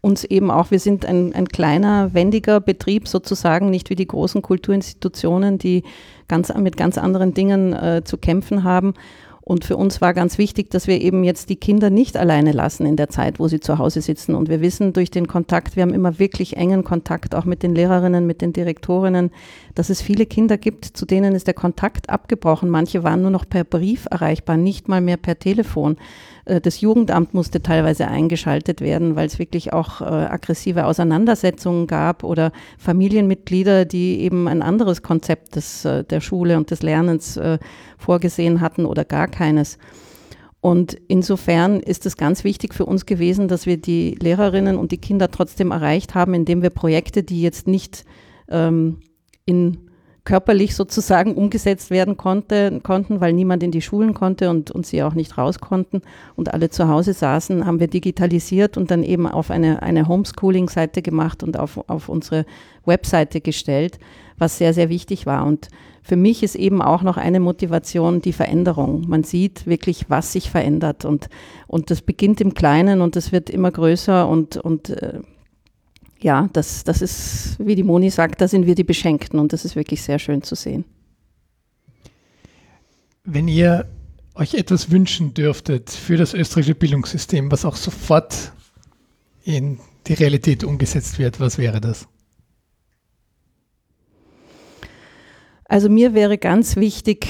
uns eben auch, wir sind ein, ein kleiner, wendiger Betrieb sozusagen, nicht wie die großen Kulturinstitutionen, die ganz, mit ganz anderen Dingen äh, zu kämpfen haben. Und für uns war ganz wichtig, dass wir eben jetzt die Kinder nicht alleine lassen in der Zeit, wo sie zu Hause sitzen. Und wir wissen durch den Kontakt, wir haben immer wirklich engen Kontakt auch mit den Lehrerinnen, mit den Direktorinnen, dass es viele Kinder gibt, zu denen ist der Kontakt abgebrochen. Manche waren nur noch per Brief erreichbar, nicht mal mehr per Telefon. Äh, das Jugendamt musste teilweise eingeschaltet werden, weil es wirklich auch äh, aggressive Auseinandersetzungen gab oder Familienmitglieder, die eben ein anderes Konzept des, äh, der Schule und des Lernens vorgesehen hatten oder gar keines. Und insofern ist es ganz wichtig für uns gewesen, dass wir die Lehrerinnen und die Kinder trotzdem erreicht haben, indem wir Projekte, die jetzt nicht ähm, in körperlich sozusagen umgesetzt werden konnte, konnten, weil niemand in die Schulen konnte und, und sie auch nicht raus konnten und alle zu Hause saßen, haben wir digitalisiert und dann eben auf eine, eine Homeschooling-Seite gemacht und auf, auf unsere Webseite gestellt, was sehr, sehr wichtig war. Und für mich ist eben auch noch eine Motivation die Veränderung. Man sieht wirklich, was sich verändert und, und das beginnt im Kleinen und es wird immer größer und, und äh, ja, das, das ist, wie die Moni sagt, da sind wir die Beschenkten und das ist wirklich sehr schön zu sehen. Wenn ihr euch etwas wünschen dürftet für das österreichische Bildungssystem, was auch sofort in die Realität umgesetzt wird, was wäre das? Also mir wäre ganz wichtig,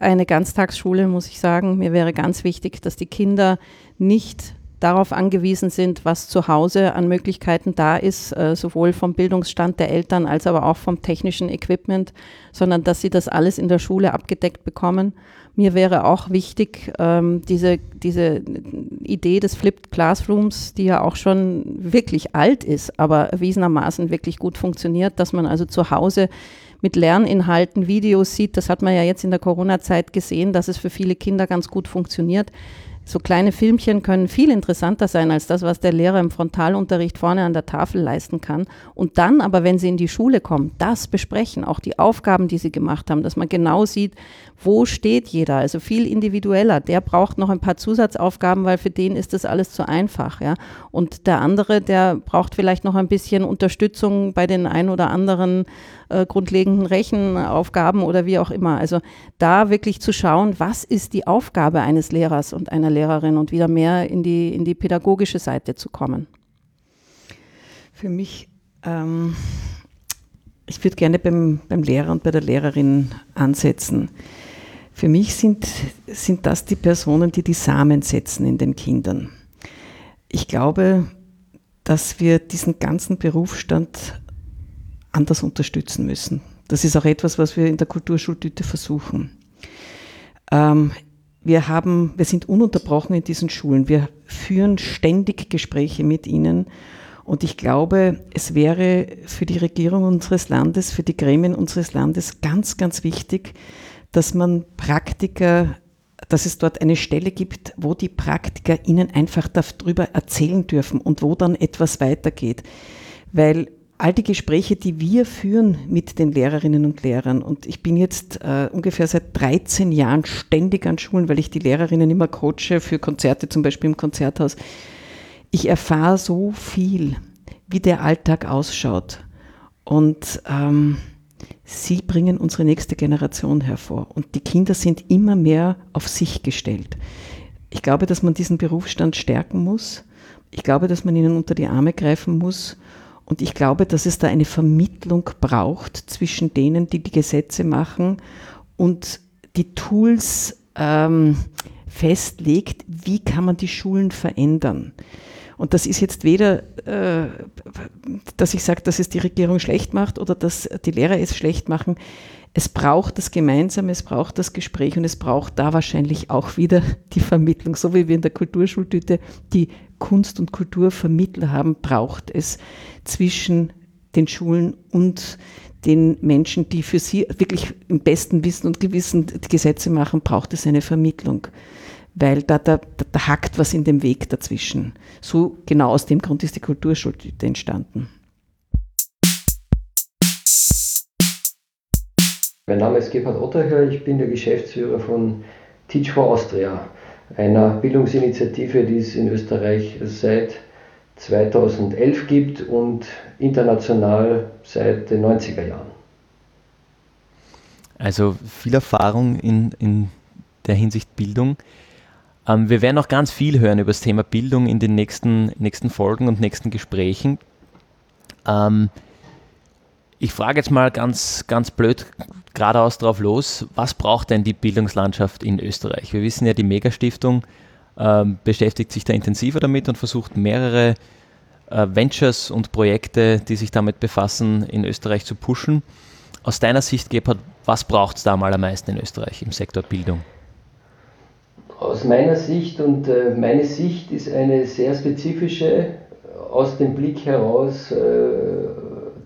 eine Ganztagsschule, muss ich sagen, mir wäre ganz wichtig, dass die Kinder nicht darauf angewiesen sind, was zu Hause an Möglichkeiten da ist, äh, sowohl vom Bildungsstand der Eltern als aber auch vom technischen Equipment, sondern dass sie das alles in der Schule abgedeckt bekommen. Mir wäre auch wichtig, ähm, diese, diese Idee des Flipped Classrooms, die ja auch schon wirklich alt ist, aber erwiesenermaßen wirklich gut funktioniert, dass man also zu Hause mit Lerninhalten Videos sieht. Das hat man ja jetzt in der Corona-Zeit gesehen, dass es für viele Kinder ganz gut funktioniert so kleine Filmchen können viel interessanter sein als das, was der Lehrer im Frontalunterricht vorne an der Tafel leisten kann. Und dann aber, wenn sie in die Schule kommen, das besprechen, auch die Aufgaben, die sie gemacht haben, dass man genau sieht, wo steht jeder, also viel individueller. Der braucht noch ein paar Zusatzaufgaben, weil für den ist das alles zu einfach. Ja? Und der andere, der braucht vielleicht noch ein bisschen Unterstützung bei den ein oder anderen äh, grundlegenden Rechenaufgaben oder wie auch immer. Also da wirklich zu schauen, was ist die Aufgabe eines Lehrers und einer Lehrerin und wieder mehr in die, in die pädagogische Seite zu kommen. Für mich, ähm, ich würde gerne beim, beim Lehrer und bei der Lehrerin ansetzen. Für mich sind, sind das die Personen, die die Samen setzen in den Kindern. Ich glaube, dass wir diesen ganzen Berufsstand anders unterstützen müssen. Das ist auch etwas, was wir in der Kulturschultüte versuchen. Ähm, wir, haben, wir sind ununterbrochen in diesen Schulen. Wir führen ständig Gespräche mit ihnen. Und ich glaube, es wäre für die Regierung unseres Landes, für die Gremien unseres Landes ganz, ganz wichtig, dass man Praktiker, dass es dort eine Stelle gibt, wo die Praktiker ihnen einfach darüber erzählen dürfen und wo dann etwas weitergeht. Weil all die Gespräche, die wir führen mit den Lehrerinnen und Lehrern, und ich bin jetzt äh, ungefähr seit 13 Jahren ständig an Schulen, weil ich die Lehrerinnen immer coache für Konzerte, zum Beispiel im Konzerthaus, ich erfahre so viel, wie der Alltag ausschaut. Und ähm, sie bringen unsere nächste Generation hervor. Und die Kinder sind immer mehr auf sich gestellt. Ich glaube, dass man diesen Berufsstand stärken muss. Ich glaube, dass man ihnen unter die Arme greifen muss und ich glaube, dass es da eine Vermittlung braucht zwischen denen, die die Gesetze machen und die Tools ähm, festlegt, wie kann man die Schulen verändern. Und das ist jetzt weder, äh, dass ich sage, dass es die Regierung schlecht macht oder dass die Lehrer es schlecht machen. Es braucht das Gemeinsame, es braucht das Gespräch und es braucht da wahrscheinlich auch wieder die Vermittlung. So wie wir in der Kulturschultüte die Kunst- und Kulturvermittler haben, braucht es zwischen den Schulen und den Menschen, die für sie wirklich im besten Wissen und Gewissen die Gesetze machen, braucht es eine Vermittlung. Weil da, da, da, da hackt was in dem Weg dazwischen. So genau aus dem Grund ist die Kulturschule entstanden. Mein Name ist Gebhard Otterhör, ich bin der Geschäftsführer von Teach for Austria einer Bildungsinitiative, die es in Österreich seit 2011 gibt und international seit den 90er Jahren. Also viel Erfahrung in, in der Hinsicht Bildung. Ähm, wir werden noch ganz viel hören über das Thema Bildung in den nächsten, nächsten Folgen und nächsten Gesprächen. Ähm, ich frage jetzt mal ganz, ganz blöd geradeaus drauf los, was braucht denn die Bildungslandschaft in Österreich? Wir wissen ja, die Megastiftung ähm, beschäftigt sich da intensiver damit und versucht mehrere äh, Ventures und Projekte, die sich damit befassen, in Österreich zu pushen. Aus deiner Sicht, Gebhard, was braucht es da am meisten in Österreich im Sektor Bildung? Aus meiner Sicht und äh, meine Sicht ist eine sehr spezifische, aus dem Blick heraus, äh,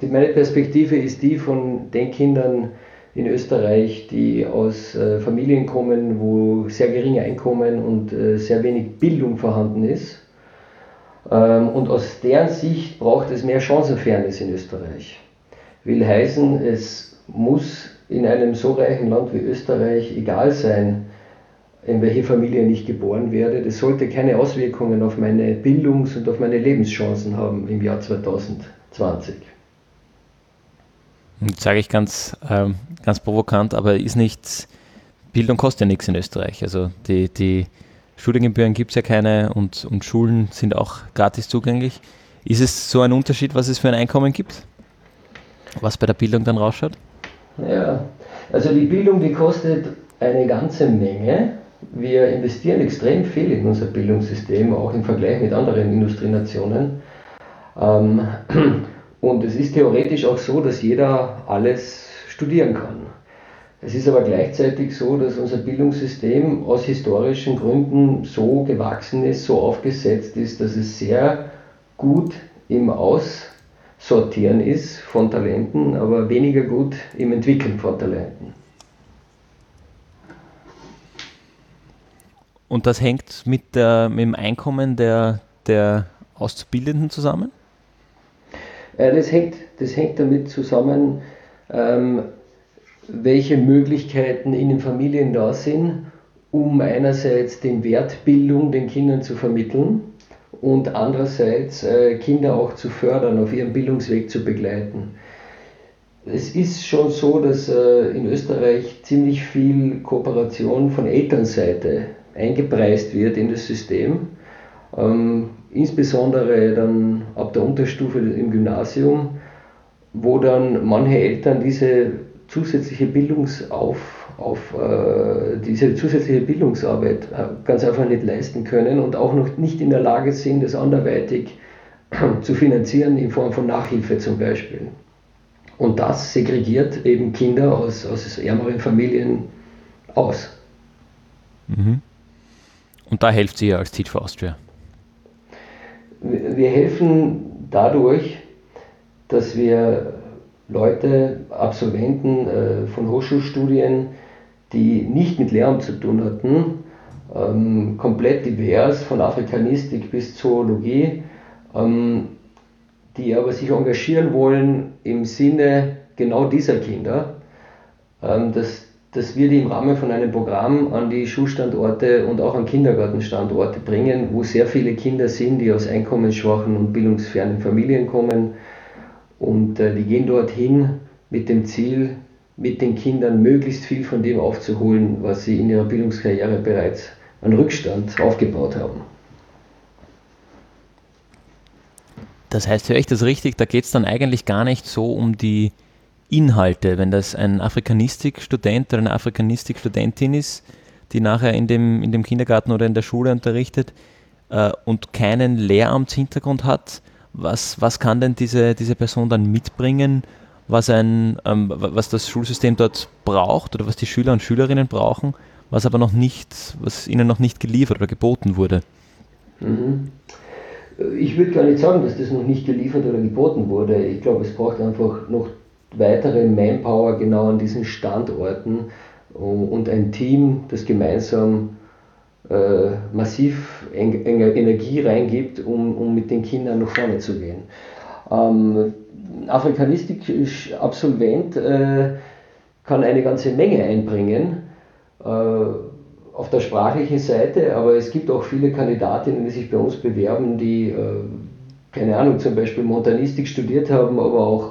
die, meine Perspektive ist die von den Kindern, in Österreich, die aus äh, Familien kommen, wo sehr geringe Einkommen und äh, sehr wenig Bildung vorhanden ist. Ähm, und aus deren Sicht braucht es mehr Chancenfairness in Österreich. Will heißen, es muss in einem so reichen Land wie Österreich egal sein, in welche Familie ich geboren werde. Das sollte keine Auswirkungen auf meine Bildungs- und auf meine Lebenschancen haben im Jahr 2020 sage ich ganz, ähm, ganz provokant, aber ist nichts, Bildung kostet ja nichts in Österreich. Also die, die Studiengebühren gibt es ja keine und, und Schulen sind auch gratis zugänglich. Ist es so ein Unterschied, was es für ein Einkommen gibt? Was bei der Bildung dann rausschaut? Ja, also die Bildung, die kostet eine ganze Menge. Wir investieren extrem viel in unser Bildungssystem, auch im Vergleich mit anderen Industrienationen. Ähm, und es ist theoretisch auch so, dass jeder alles studieren kann. Es ist aber gleichzeitig so, dass unser Bildungssystem aus historischen Gründen so gewachsen ist, so aufgesetzt ist, dass es sehr gut im Aussortieren ist von Talenten, aber weniger gut im Entwickeln von Talenten. Und das hängt mit, der, mit dem Einkommen der, der Auszubildenden zusammen? Äh, das, hängt, das hängt damit zusammen, ähm, welche Möglichkeiten in den Familien da sind, um einerseits den Wert Bildung den Kindern zu vermitteln und andererseits äh, Kinder auch zu fördern, auf ihrem Bildungsweg zu begleiten. Es ist schon so, dass äh, in Österreich ziemlich viel Kooperation von Elternseite eingepreist wird in das System. Ähm, insbesondere dann ab der Unterstufe im Gymnasium, wo dann manche Eltern diese zusätzliche Bildungsauf, auf, äh, diese zusätzliche Bildungsarbeit äh, ganz einfach nicht leisten können und auch noch nicht in der Lage sind, das anderweitig zu finanzieren in Form von Nachhilfe zum Beispiel. Und das segregiert eben Kinder aus, aus ärmeren Familien aus. Mhm. Und da helft ihr als Teach for Austria? Wir helfen dadurch, dass wir Leute, Absolventen äh, von Hochschulstudien, die nicht mit Lehramt zu tun hatten, ähm, komplett divers, von Afrikanistik bis Zoologie, ähm, die aber sich engagieren wollen im Sinne genau dieser Kinder, ähm, dass, dass wir die im Rahmen von einem Programm an die Schulstandorte und auch an Kindergartenstandorte bringen, wo sehr viele Kinder sind, die aus einkommensschwachen und bildungsfernen Familien kommen. Und äh, die gehen dorthin mit dem Ziel, mit den Kindern möglichst viel von dem aufzuholen, was sie in ihrer Bildungskarriere bereits an Rückstand aufgebaut haben. Das heißt, höre ich das richtig? Da geht es dann eigentlich gar nicht so um die Inhalte. Wenn das ein Afrikanistik-Student oder eine Afrikanistik-Studentin ist, die nachher in dem, in dem Kindergarten oder in der Schule unterrichtet äh, und keinen Lehramtshintergrund hat, was, was kann denn diese, diese Person dann mitbringen, was, ein, ähm, was das Schulsystem dort braucht oder was die Schüler und Schülerinnen brauchen, was aber noch nicht, was ihnen noch nicht geliefert oder geboten wurde? Mhm. Ich würde gar nicht sagen, dass das noch nicht geliefert oder geboten wurde. Ich glaube, es braucht einfach noch weitere Manpower genau an diesen Standorten und ein Team, das gemeinsam äh, massiv en Energie reingibt, um, um mit den Kindern nach vorne zu gehen. Ähm, Afrikanistik-Absolvent äh, kann eine ganze Menge einbringen äh, auf der sprachlichen Seite, aber es gibt auch viele Kandidatinnen, die sich bei uns bewerben, die, äh, keine Ahnung, zum Beispiel Montanistik studiert haben, aber auch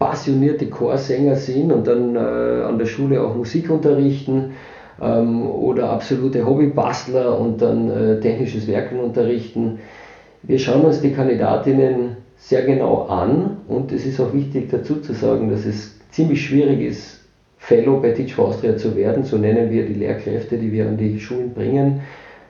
passionierte Chorsänger sind und dann äh, an der Schule auch Musik unterrichten ähm, oder absolute Hobbybastler und dann äh, technisches Werken unterrichten. Wir schauen uns die Kandidatinnen sehr genau an und es ist auch wichtig dazu zu sagen, dass es ziemlich schwierig ist, Fellow bei Teach for Austria zu werden, so nennen wir die Lehrkräfte, die wir an die Schulen bringen.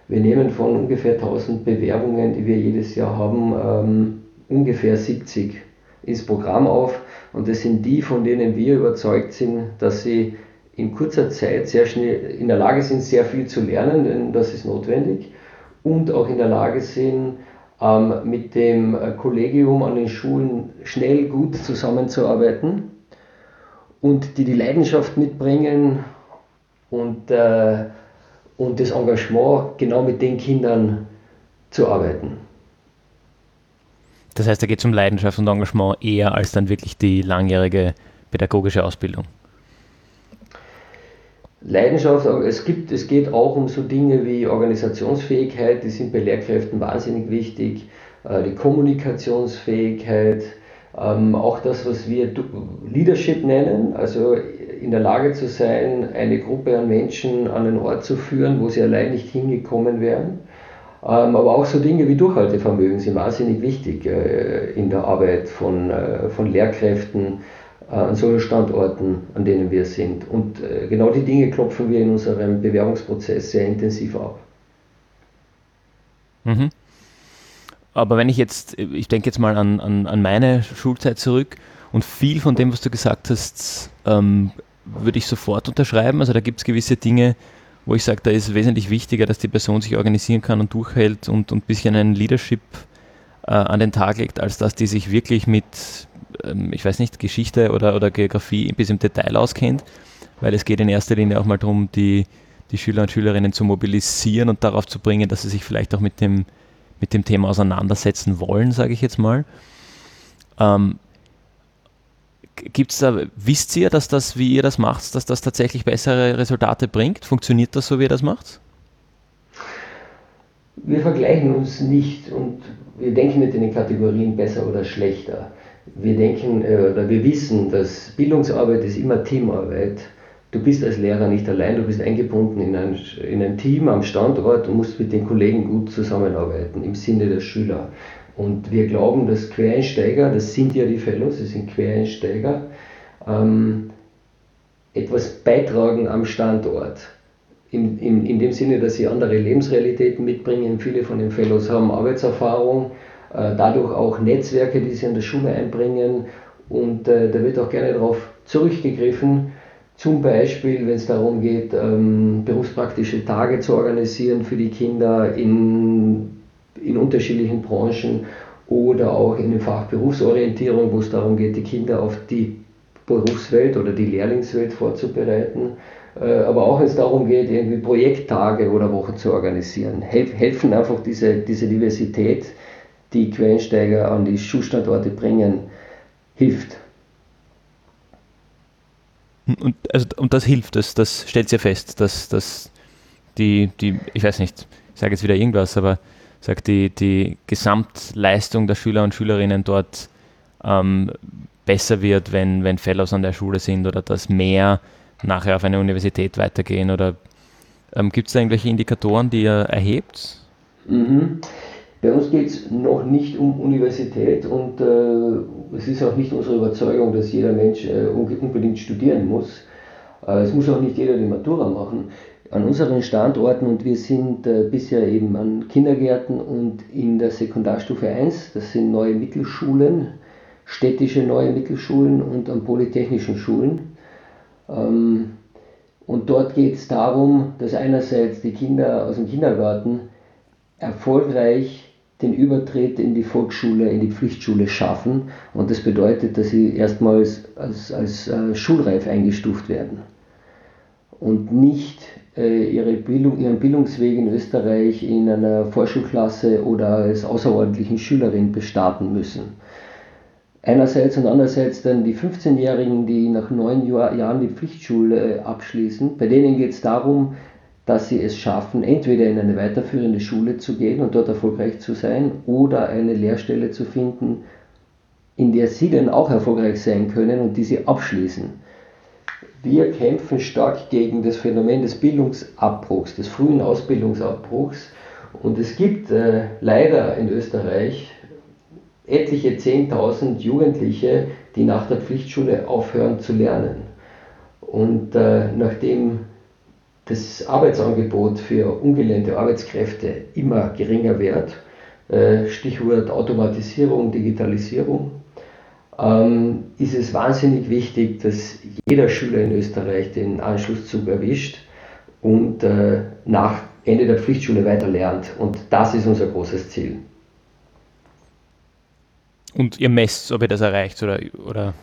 Wir nehmen von ungefähr 1000 Bewerbungen, die wir jedes Jahr haben, ähm, ungefähr 70 ins Programm auf. Und das sind die, von denen wir überzeugt sind, dass sie in kurzer Zeit sehr schnell in der Lage sind, sehr viel zu lernen, denn das ist notwendig, und auch in der Lage sind, ähm, mit dem Kollegium an den Schulen schnell gut zusammenzuarbeiten und die die Leidenschaft mitbringen und, äh, und das Engagement, genau mit den Kindern zu arbeiten. Das heißt, da geht es um Leidenschaft und Engagement eher als dann wirklich die langjährige pädagogische Ausbildung. Leidenschaft, es, gibt, es geht auch um so Dinge wie Organisationsfähigkeit, die sind bei Lehrkräften wahnsinnig wichtig, äh, die Kommunikationsfähigkeit, ähm, auch das, was wir Leadership nennen, also in der Lage zu sein, eine Gruppe an Menschen an einen Ort zu führen, wo sie allein nicht hingekommen wären. Ähm, aber auch so Dinge wie Durchhaltevermögen sind wahnsinnig wichtig äh, in der Arbeit von, äh, von Lehrkräften äh, an solchen Standorten, an denen wir sind. Und genau die Dinge klopfen wir in unserem Bewerbungsprozess sehr intensiv ab. Mhm. Aber wenn ich jetzt, ich denke jetzt mal an, an, an meine Schulzeit zurück und viel von dem, was du gesagt hast, ähm, würde ich sofort unterschreiben. Also da gibt es gewisse Dinge, wo ich sage, da ist wesentlich wichtiger, dass die Person sich organisieren kann und durchhält und ein bisschen ein Leadership äh, an den Tag legt, als dass die sich wirklich mit, ähm, ich weiß nicht, Geschichte oder, oder Geografie bis im Detail auskennt, weil es geht in erster Linie auch mal darum, die, die Schüler und Schülerinnen zu mobilisieren und darauf zu bringen, dass sie sich vielleicht auch mit dem, mit dem Thema auseinandersetzen wollen, sage ich jetzt mal. Ähm, Gibt's da, wisst ihr, dass das, wie ihr das macht, dass das tatsächlich bessere Resultate bringt? Funktioniert das so, wie ihr das macht? Wir vergleichen uns nicht und wir denken nicht in den Kategorien besser oder schlechter. Wir denken äh, oder wir wissen, dass Bildungsarbeit ist immer Teamarbeit. Du bist als Lehrer nicht allein, du bist eingebunden in ein, in ein Team am Standort und musst mit den Kollegen gut zusammenarbeiten im Sinne der Schüler. Und wir glauben, dass Quereinsteiger, das sind ja die Fellows, sie sind Quereinsteiger, ähm, etwas beitragen am Standort. In, in, in dem Sinne, dass sie andere Lebensrealitäten mitbringen. Viele von den Fellows haben Arbeitserfahrung, äh, dadurch auch Netzwerke, die sie an der Schule einbringen Und äh, da wird auch gerne darauf zurückgegriffen, zum Beispiel, wenn es darum geht, ähm, berufspraktische Tage zu organisieren für die Kinder in, in unterschiedlichen Branchen oder auch in dem Fach Berufsorientierung, wo es darum geht, die Kinder auf die Berufswelt oder die Lehrlingswelt vorzubereiten. Äh, aber auch wenn es darum geht, irgendwie Projekttage oder Wochen zu organisieren, helfen einfach diese, diese Diversität, die Quellensteiger an die Schulstandorte bringen, hilft. Und, also, und das hilft, das, das stellt ja fest, dass, dass die, die, ich weiß nicht, ich sage jetzt wieder irgendwas, aber sagt die, die Gesamtleistung der Schüler und Schülerinnen dort ähm, besser wird, wenn, wenn Fellows an der Schule sind oder dass mehr nachher auf eine Universität weitergehen? Oder ähm, gibt es da irgendwelche Indikatoren, die ihr erhebt? Mhm. Bei uns geht es noch nicht um Universität und äh, es ist auch nicht unsere Überzeugung, dass jeder Mensch äh, unbedingt studieren muss. Äh, es muss auch nicht jeder die Matura machen. An unseren Standorten und wir sind äh, bisher eben an Kindergärten und in der Sekundarstufe 1, das sind neue Mittelschulen, städtische neue Mittelschulen und an polytechnischen Schulen. Ähm, und dort geht es darum, dass einerseits die Kinder aus dem Kindergarten erfolgreich den Übertritt in die Volksschule, in die Pflichtschule schaffen. Und das bedeutet, dass sie erstmals als, als äh, schulreif eingestuft werden und nicht äh, ihre Bildung, ihren Bildungsweg in Österreich in einer Vorschulklasse oder als außerordentlichen Schülerin bestarten müssen. Einerseits und andererseits dann die 15-Jährigen, die nach neun Jahren die Pflichtschule abschließen. Bei denen geht es darum, dass sie es schaffen, entweder in eine weiterführende Schule zu gehen und dort erfolgreich zu sein oder eine Lehrstelle zu finden, in der sie dann auch erfolgreich sein können und die sie abschließen. Wir kämpfen stark gegen das Phänomen des Bildungsabbruchs, des frühen Ausbildungsabbruchs. Und es gibt äh, leider in Österreich etliche 10.000 Jugendliche, die nach der Pflichtschule aufhören zu lernen. Und äh, nachdem das Arbeitsangebot für ungelernte Arbeitskräfte immer geringer wird, äh, Stichwort Automatisierung, Digitalisierung, ähm, ist es wahnsinnig wichtig, dass jeder Schüler in Österreich den Anschlusszug erwischt und äh, nach Ende der Pflichtschule weiter lernt. Und das ist unser großes Ziel. Und ihr messt, ob ihr das erreicht oder, oder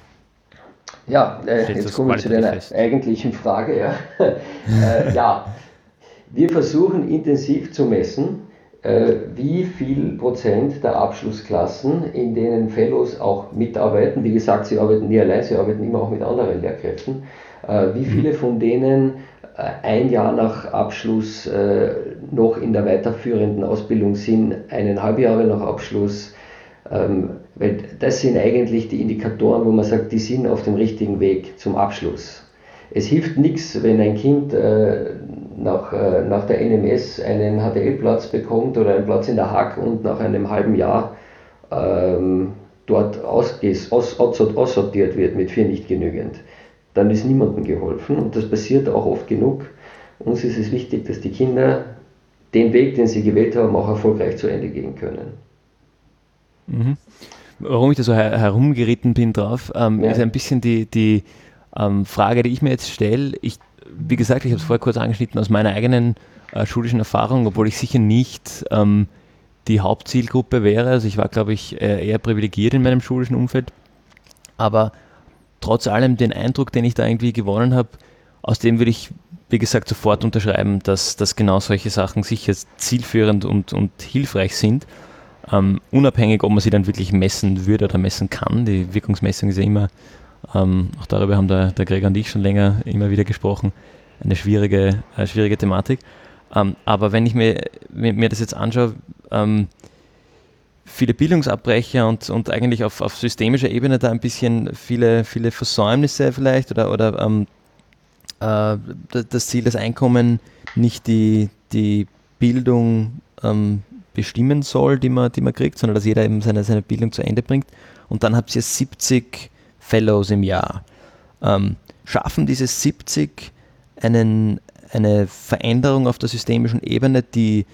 ja, äh, jetzt kommen wir zu deiner fest. eigentlichen Frage. Ja. äh, ja, wir versuchen intensiv zu messen, wie viel Prozent der Abschlussklassen, in denen Fellows auch mitarbeiten, wie gesagt, sie arbeiten nie allein, sie arbeiten immer auch mit anderen Lehrkräften, äh, wie mhm. viele von denen äh, ein Jahr nach Abschluss äh, noch in der weiterführenden Ausbildung sind, eineinhalb Jahre nach Abschluss, ähm, weil das sind eigentlich die Indikatoren, wo man sagt, die sind auf dem richtigen Weg zum Abschluss. Es hilft nichts, wenn ein Kind äh, nach, äh, nach der NMS einen HTL-Platz bekommt oder einen Platz in der Hack und nach einem halben Jahr ähm, dort ausges, aus, aussortiert wird mit vier nicht genügend. Dann ist niemandem geholfen und das passiert auch oft genug. Uns ist es wichtig, dass die Kinder den Weg, den sie gewählt haben, auch erfolgreich zu Ende gehen können. Mhm. Warum ich da so her herumgeritten bin drauf, ähm, ja. ist ein bisschen die, die ähm, Frage, die ich mir jetzt stelle. Ich, wie gesagt, ich habe es vorher kurz angeschnitten aus meiner eigenen äh, schulischen Erfahrung, obwohl ich sicher nicht ähm, die Hauptzielgruppe wäre. Also ich war, glaube ich, eher privilegiert in meinem schulischen Umfeld. Aber trotz allem den Eindruck, den ich da irgendwie gewonnen habe, aus dem würde ich, wie gesagt, sofort unterschreiben, dass, dass genau solche Sachen sicher zielführend und, und hilfreich sind. Ähm, unabhängig, ob man sie dann wirklich messen würde oder messen kann. Die Wirkungsmessung ist ja immer, ähm, auch darüber haben der, der Gregor und ich schon länger immer wieder gesprochen, eine schwierige, äh, schwierige Thematik. Ähm, aber wenn ich mir, mir, das jetzt anschaue, ähm, viele Bildungsabbrecher und, und eigentlich auf, auf systemischer Ebene da ein bisschen viele, viele Versäumnisse vielleicht oder, oder ähm, äh, das Ziel, das Einkommen nicht die, die Bildung ähm, bestimmen soll, die man, die man kriegt, sondern dass jeder eben seine, seine Bildung zu Ende bringt. Und dann habt ihr 70 Fellows im Jahr. Ähm, schaffen diese 70 einen, eine Veränderung auf der systemischen Ebene, die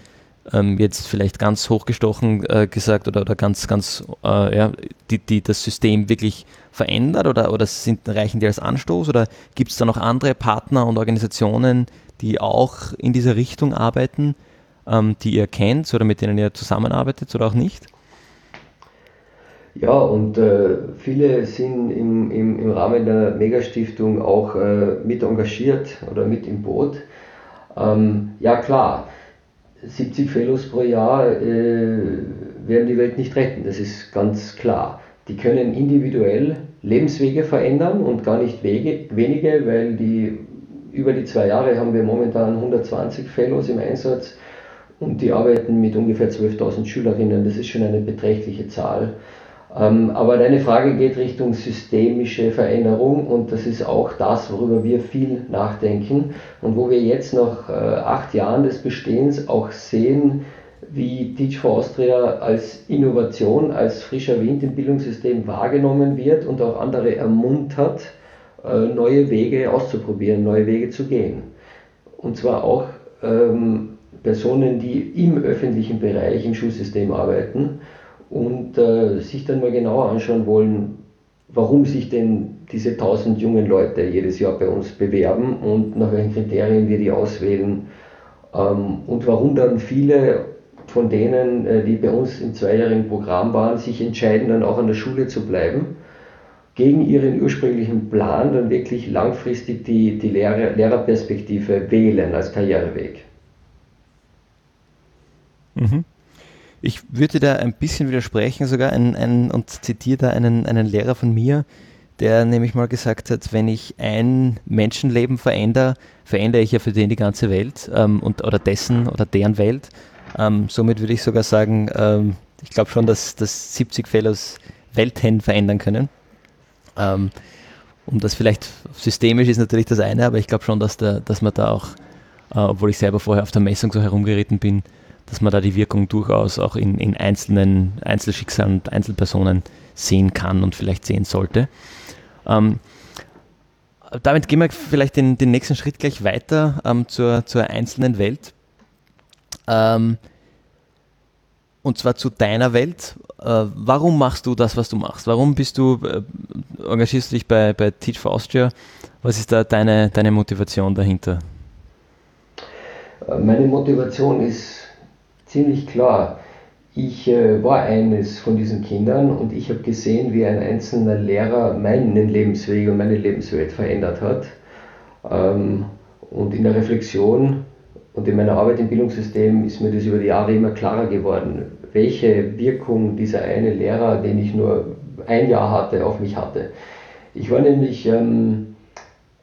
ähm, jetzt vielleicht ganz hochgestochen äh, gesagt oder, oder ganz, ganz, äh, ja, die, die das System wirklich verändert oder, oder sind, reichen die als Anstoß oder gibt es da noch andere Partner und Organisationen, die auch in dieser Richtung arbeiten, ähm, die ihr kennt oder mit denen ihr zusammenarbeitet oder auch nicht? Ja, und äh, viele sind im, im, im Rahmen der Megastiftung auch äh, mit engagiert oder mit im Boot. Ähm, ja klar, 70 Fellows pro Jahr äh, werden die Welt nicht retten, das ist ganz klar. Die können individuell Lebenswege verändern und gar nicht Wege, wenige, weil die über die zwei Jahre haben wir momentan 120 Fellows im Einsatz und die arbeiten mit ungefähr 12.000 Schülerinnen. Das ist schon eine beträchtliche Zahl. Ähm, aber deine Frage geht Richtung systemische Veränderung und das ist auch das, worüber wir viel nachdenken und wo wir jetzt nach äh, acht Jahren des Bestehens auch sehen, wie Teach for Austria als Innovation, als frischer Wind im Bildungssystem wahrgenommen wird und auch andere ermuntert, äh, neue Wege auszuprobieren, neue Wege zu gehen. Und zwar auch ähm, Personen, die im öffentlichen Bereich im Schulsystem arbeiten und äh, sich dann mal genauer anschauen wollen, warum sich denn diese 1000 jungen Leute jedes Jahr bei uns bewerben und nach welchen Kriterien wir die auswählen ähm, und warum dann viele von denen, äh, die bei uns im zweijährigen Programm waren, sich entscheiden, dann auch an der Schule zu bleiben, gegen ihren ursprünglichen Plan dann wirklich langfristig die, die Lehrer, Lehrerperspektive wählen als Karriereweg. Mhm. Ich würde da ein bisschen widersprechen sogar ein, ein, und zitiere da einen, einen Lehrer von mir, der nämlich mal gesagt hat, wenn ich ein Menschenleben verändere, verändere ich ja für den die ganze Welt ähm, und, oder dessen oder deren Welt. Ähm, somit würde ich sogar sagen, ähm, ich glaube schon, dass, dass 70 Fellows Welten verändern können. Ähm, um das vielleicht systemisch ist natürlich das eine, aber ich glaube schon, dass, der, dass man da auch, äh, obwohl ich selber vorher auf der Messung so herumgeritten bin, dass man da die Wirkung durchaus auch in, in einzelnen Einzelschicksalen und Einzelpersonen sehen kann und vielleicht sehen sollte. Ähm, damit gehen wir vielleicht den, den nächsten Schritt gleich weiter ähm, zur, zur einzelnen Welt. Ähm, und zwar zu deiner Welt. Äh, warum machst du das, was du machst? Warum bist du, äh, engagierst du dich bei, bei Teach for Austria? Was ist da deine, deine Motivation dahinter? Meine Motivation ist ziemlich klar. Ich äh, war eines von diesen Kindern und ich habe gesehen, wie ein einzelner Lehrer meinen Lebensweg und meine Lebenswelt verändert hat. Ähm, und in der Reflexion und in meiner Arbeit im Bildungssystem ist mir das über die Jahre immer klarer geworden, welche Wirkung dieser eine Lehrer, den ich nur ein Jahr hatte, auf mich hatte. Ich war nämlich ähm,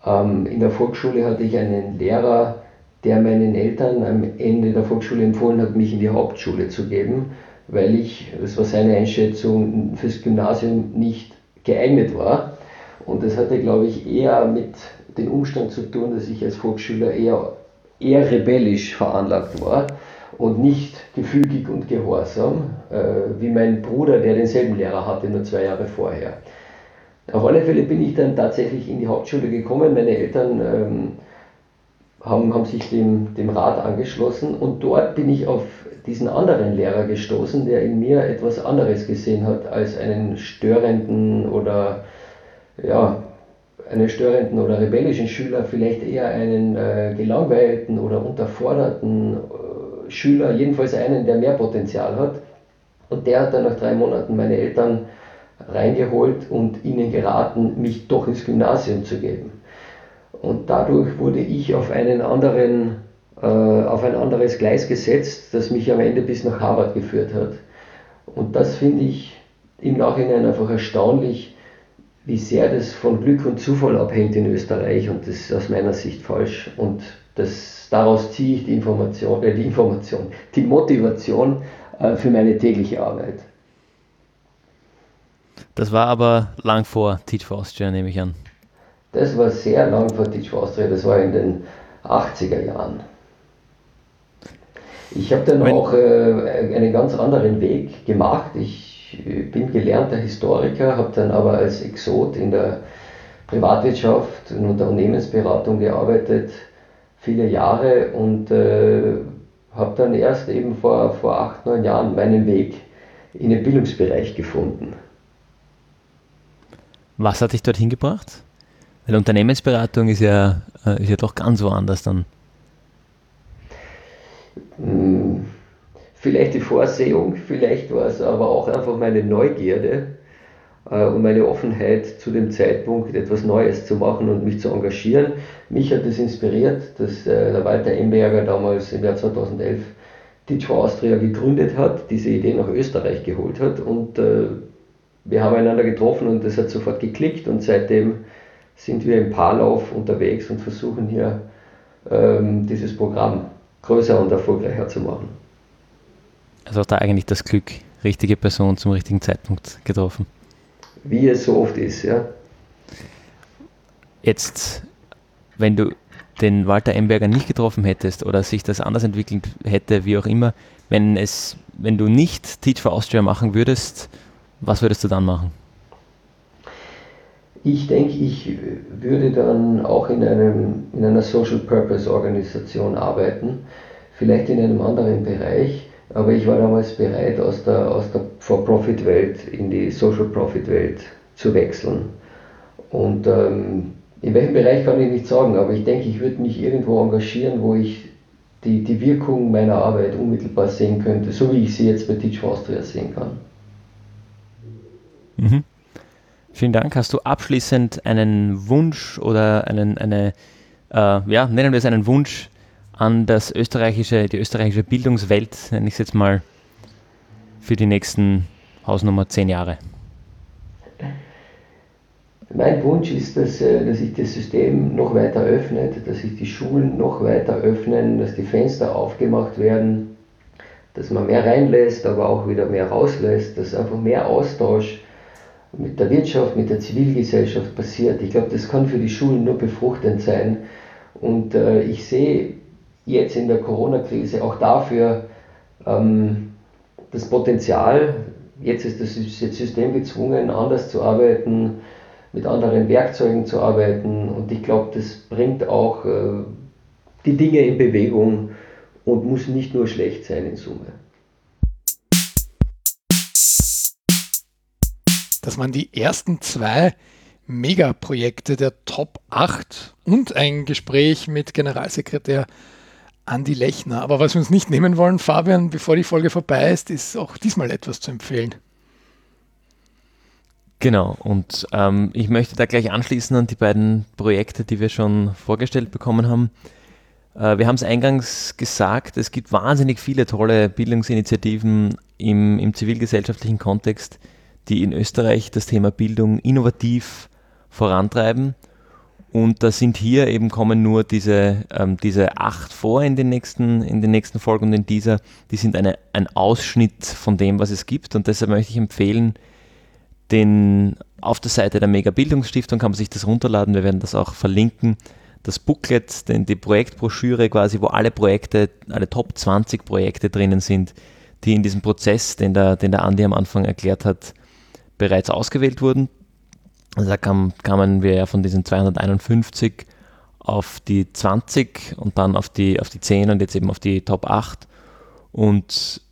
ähm, in der Volksschule hatte ich einen Lehrer, der meinen Eltern am Ende der Volksschule empfohlen hat, mich in die Hauptschule zu geben, weil ich, das war seine Einschätzung, fürs Gymnasium nicht geeignet war. Und das hatte, glaube ich, eher mit dem Umstand zu tun, dass ich als Volksschüler eher, eher rebellisch veranlagt war und nicht gefügig und gehorsam, äh, wie mein Bruder, der denselben Lehrer hatte, nur zwei Jahre vorher. Auf alle Fälle bin ich dann tatsächlich in die Hauptschule gekommen. Meine Eltern ähm, haben, haben sich dem, dem Rat angeschlossen und dort bin ich auf diesen anderen Lehrer gestoßen, der in mir etwas anderes gesehen hat als einen störenden oder ja, einen störenden oder rebellischen Schüler, vielleicht eher einen äh, gelangweilten oder unterforderten äh, Schüler, jedenfalls einen, der mehr Potenzial hat. Und der hat dann nach drei Monaten meine Eltern reingeholt und ihnen geraten, mich doch ins Gymnasium zu geben. Und dadurch wurde ich auf einen anderen, äh, auf ein anderes Gleis gesetzt, das mich am Ende bis nach Harvard geführt hat. Und das finde ich im Nachhinein einfach erstaunlich, wie sehr das von Glück und Zufall abhängt in Österreich und das ist aus meiner Sicht falsch. Und das, daraus ziehe ich die Information, äh, die Information, die Motivation äh, für meine tägliche Arbeit. Das war aber lang vor Teach for Austria, nehme ich an. Das war sehr lang vor Teach for Austria, das war in den 80er Jahren. Ich habe dann auch äh, einen ganz anderen Weg gemacht. Ich bin gelernter Historiker, habe dann aber als Exot in der Privatwirtschaft und Unternehmensberatung gearbeitet, viele Jahre und äh, habe dann erst eben vor, vor acht, neun Jahren meinen Weg in den Bildungsbereich gefunden. Was hat dich dorthin gebracht? Weil Unternehmensberatung ist ja, äh, ist ja doch ganz woanders dann. Hm, vielleicht die Vorsehung, vielleicht war es aber auch einfach meine Neugierde äh, und meine Offenheit zu dem Zeitpunkt etwas Neues zu machen und mich zu engagieren. Mich hat das inspiriert, dass äh, der Walter Emberger damals im Jahr 2011 Teach for Austria gegründet hat, diese Idee nach Österreich geholt hat und wir haben einander getroffen und das hat sofort geklickt und seitdem sind wir im Paarlauf unterwegs und versuchen hier ähm, dieses Programm größer und erfolgreicher zu machen. Also hat da eigentlich das Glück, richtige Person zum richtigen Zeitpunkt getroffen. Wie es so oft ist, ja. Jetzt, wenn du den Walter Emberger nicht getroffen hättest oder sich das anders entwickelt hätte, wie auch immer, wenn es, wenn du nicht Teach for Austria machen würdest, was würdest du dann machen? Ich denke, ich würde dann auch in, einem, in einer Social Purpose Organisation arbeiten, vielleicht in einem anderen Bereich, aber ich war damals bereit, aus der, aus der For-Profit-Welt in die Social-Profit-Welt zu wechseln. Und ähm, in welchem Bereich kann ich nicht sagen, aber ich denke, ich würde mich irgendwo engagieren, wo ich die, die Wirkung meiner Arbeit unmittelbar sehen könnte, so wie ich sie jetzt bei Teach for Austria sehen kann. Mhm. Vielen Dank. Hast du abschließend einen Wunsch oder einen, eine, äh, ja, nennen wir es einen Wunsch an das österreichische, die österreichische Bildungswelt, nenne ich es jetzt mal, für die nächsten Hausnummer zehn Jahre? Mein Wunsch ist, dass, äh, dass sich das System noch weiter öffnet, dass sich die Schulen noch weiter öffnen, dass die Fenster aufgemacht werden, dass man mehr reinlässt, aber auch wieder mehr rauslässt, dass einfach mehr Austausch mit der Wirtschaft, mit der Zivilgesellschaft passiert. Ich glaube, das kann für die Schulen nur befruchtend sein. Und äh, ich sehe jetzt in der Corona-Krise auch dafür ähm, das Potenzial, jetzt ist das System gezwungen, anders zu arbeiten, mit anderen Werkzeugen zu arbeiten und ich glaube, das bringt auch äh, die Dinge in Bewegung und muss nicht nur schlecht sein in Summe. Das waren die ersten zwei Megaprojekte der Top 8 und ein Gespräch mit Generalsekretär Andi Lechner. Aber was wir uns nicht nehmen wollen, Fabian, bevor die Folge vorbei ist, ist auch diesmal etwas zu empfehlen. Genau, und ähm, ich möchte da gleich anschließen an die beiden Projekte, die wir schon vorgestellt bekommen haben. Äh, wir haben es eingangs gesagt, es gibt wahnsinnig viele tolle Bildungsinitiativen im, im zivilgesellschaftlichen Kontext, die in Österreich das Thema Bildung innovativ vorantreiben. Und da sind hier eben kommen nur diese, ähm, diese acht vor in den, nächsten, in den nächsten Folgen und in dieser, die sind eine, ein Ausschnitt von dem, was es gibt. Und deshalb möchte ich empfehlen, den, auf der Seite der Mega Bildungsstiftung kann man sich das runterladen. Wir werden das auch verlinken. Das Booklet, den, die Projektbroschüre quasi, wo alle Projekte, alle Top 20 Projekte drinnen sind, die in diesem Prozess, den der, den der Andi am Anfang erklärt hat, bereits ausgewählt wurden. Also da kam, kamen wir ja von diesen 251 auf die 20 und dann auf die, auf die 10 und jetzt eben auf die Top 8. Und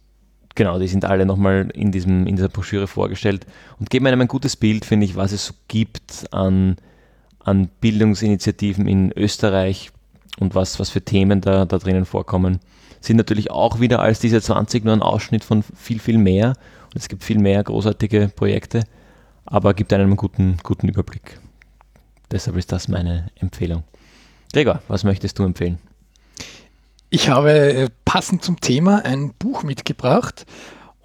genau, die sind alle nochmal in, diesem, in dieser Broschüre vorgestellt und geben einem ein gutes Bild, finde ich, was es so gibt an, an Bildungsinitiativen in Österreich und was, was für Themen da, da drinnen vorkommen. Sind natürlich auch wieder als diese 20 nur ein Ausschnitt von viel, viel mehr. Und es gibt viel mehr großartige Projekte aber gibt einem einen guten, guten Überblick. Deshalb ist das meine Empfehlung. Gregor, was möchtest du empfehlen? Ich habe äh, passend zum Thema ein Buch mitgebracht.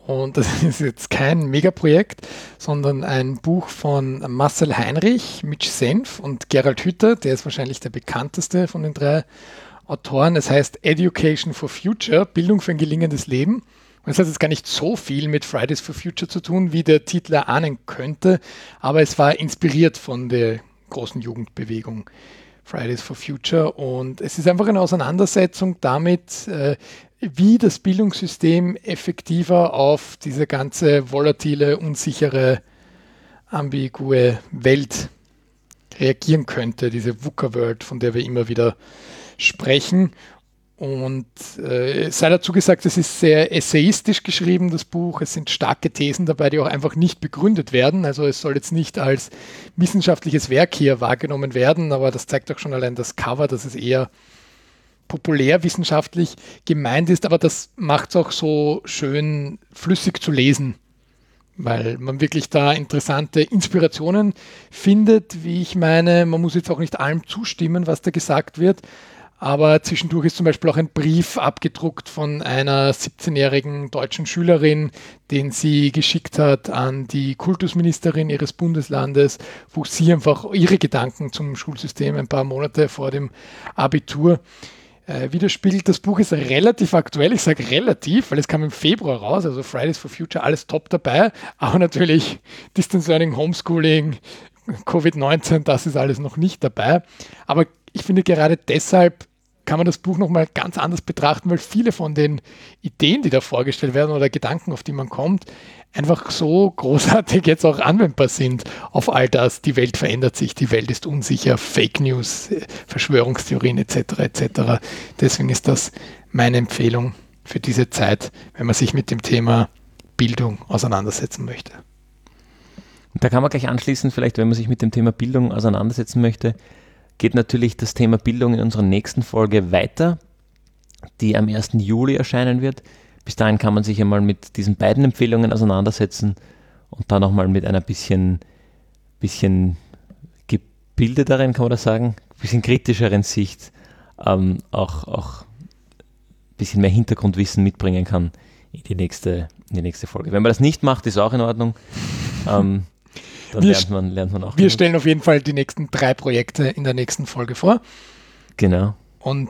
Und das ist jetzt kein Megaprojekt, sondern ein Buch von Marcel Heinrich, Mitch Senf und Gerald Hütter. Der ist wahrscheinlich der bekannteste von den drei Autoren. Es heißt Education for Future, Bildung für ein gelingendes Leben. Und es hat jetzt gar nicht so viel mit Fridays for Future zu tun, wie der Titel erahnen könnte, aber es war inspiriert von der großen Jugendbewegung Fridays for Future und es ist einfach eine Auseinandersetzung damit, äh, wie das Bildungssystem effektiver auf diese ganze volatile, unsichere, ambigue Welt reagieren könnte, diese VUCA-World, von der wir immer wieder sprechen. Und äh, sei dazu gesagt, es ist sehr essayistisch geschrieben, das Buch. Es sind starke Thesen dabei, die auch einfach nicht begründet werden. Also es soll jetzt nicht als wissenschaftliches Werk hier wahrgenommen werden, aber das zeigt auch schon allein das Cover, dass es eher populärwissenschaftlich gemeint ist, aber das macht es auch so schön flüssig zu lesen, weil man wirklich da interessante Inspirationen findet, wie ich meine. Man muss jetzt auch nicht allem zustimmen, was da gesagt wird, aber zwischendurch ist zum Beispiel auch ein Brief abgedruckt von einer 17-jährigen deutschen Schülerin, den sie geschickt hat an die Kultusministerin ihres Bundeslandes, wo sie einfach ihre Gedanken zum Schulsystem ein paar Monate vor dem Abitur äh, widerspiegelt. Das Buch ist relativ aktuell. Ich sage relativ, weil es kam im Februar raus, also Fridays for Future, alles top dabei. Aber natürlich Distance Learning, Homeschooling, Covid-19, das ist alles noch nicht dabei. Aber ich finde gerade deshalb kann man das Buch nochmal ganz anders betrachten, weil viele von den Ideen, die da vorgestellt werden oder Gedanken, auf die man kommt, einfach so großartig jetzt auch anwendbar sind auf all das. Die Welt verändert sich, die Welt ist unsicher, Fake News, Verschwörungstheorien etc. etc. Deswegen ist das meine Empfehlung für diese Zeit, wenn man sich mit dem Thema Bildung auseinandersetzen möchte. Da kann man gleich anschließen, vielleicht, wenn man sich mit dem Thema Bildung auseinandersetzen möchte, geht natürlich das Thema Bildung in unserer nächsten Folge weiter, die am 1. Juli erscheinen wird. Bis dahin kann man sich einmal mit diesen beiden Empfehlungen auseinandersetzen und dann nochmal mit einer bisschen, bisschen gebildeteren, kann man das sagen, bisschen kritischeren Sicht ähm, auch, auch ein bisschen mehr Hintergrundwissen mitbringen kann in die nächste, in die nächste Folge. Wenn man das nicht macht, ist auch in Ordnung. ähm, dann wir, lernt, man, lernt man auch. Wir stellen auf jeden Fall die nächsten drei Projekte in der nächsten Folge vor. Genau. Und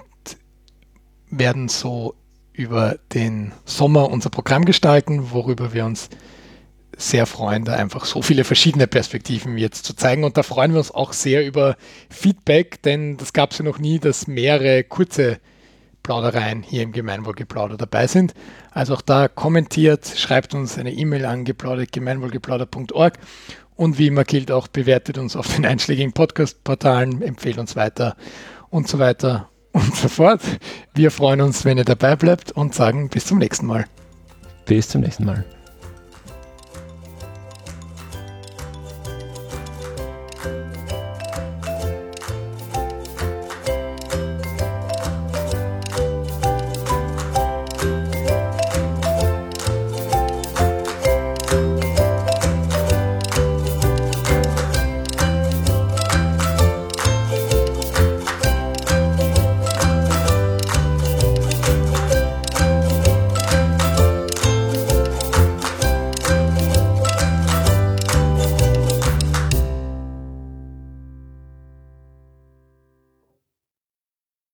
werden so über den Sommer unser Programm gestalten, worüber wir uns sehr freuen, da einfach so viele verschiedene Perspektiven jetzt zu zeigen. Und da freuen wir uns auch sehr über Feedback, denn das gab es ja noch nie, dass mehrere kurze Plaudereien hier im Gemeinwohlgeplauder dabei sind. Also auch da kommentiert, schreibt uns eine E-Mail an geplaudert.gemeinwohlgeplauder.org und wie immer gilt auch, bewertet uns auf den einschlägigen Podcast-Portalen, empfehlt uns weiter und so weiter und so fort. Wir freuen uns, wenn ihr dabei bleibt und sagen bis zum nächsten Mal. Bis zum nächsten Mal.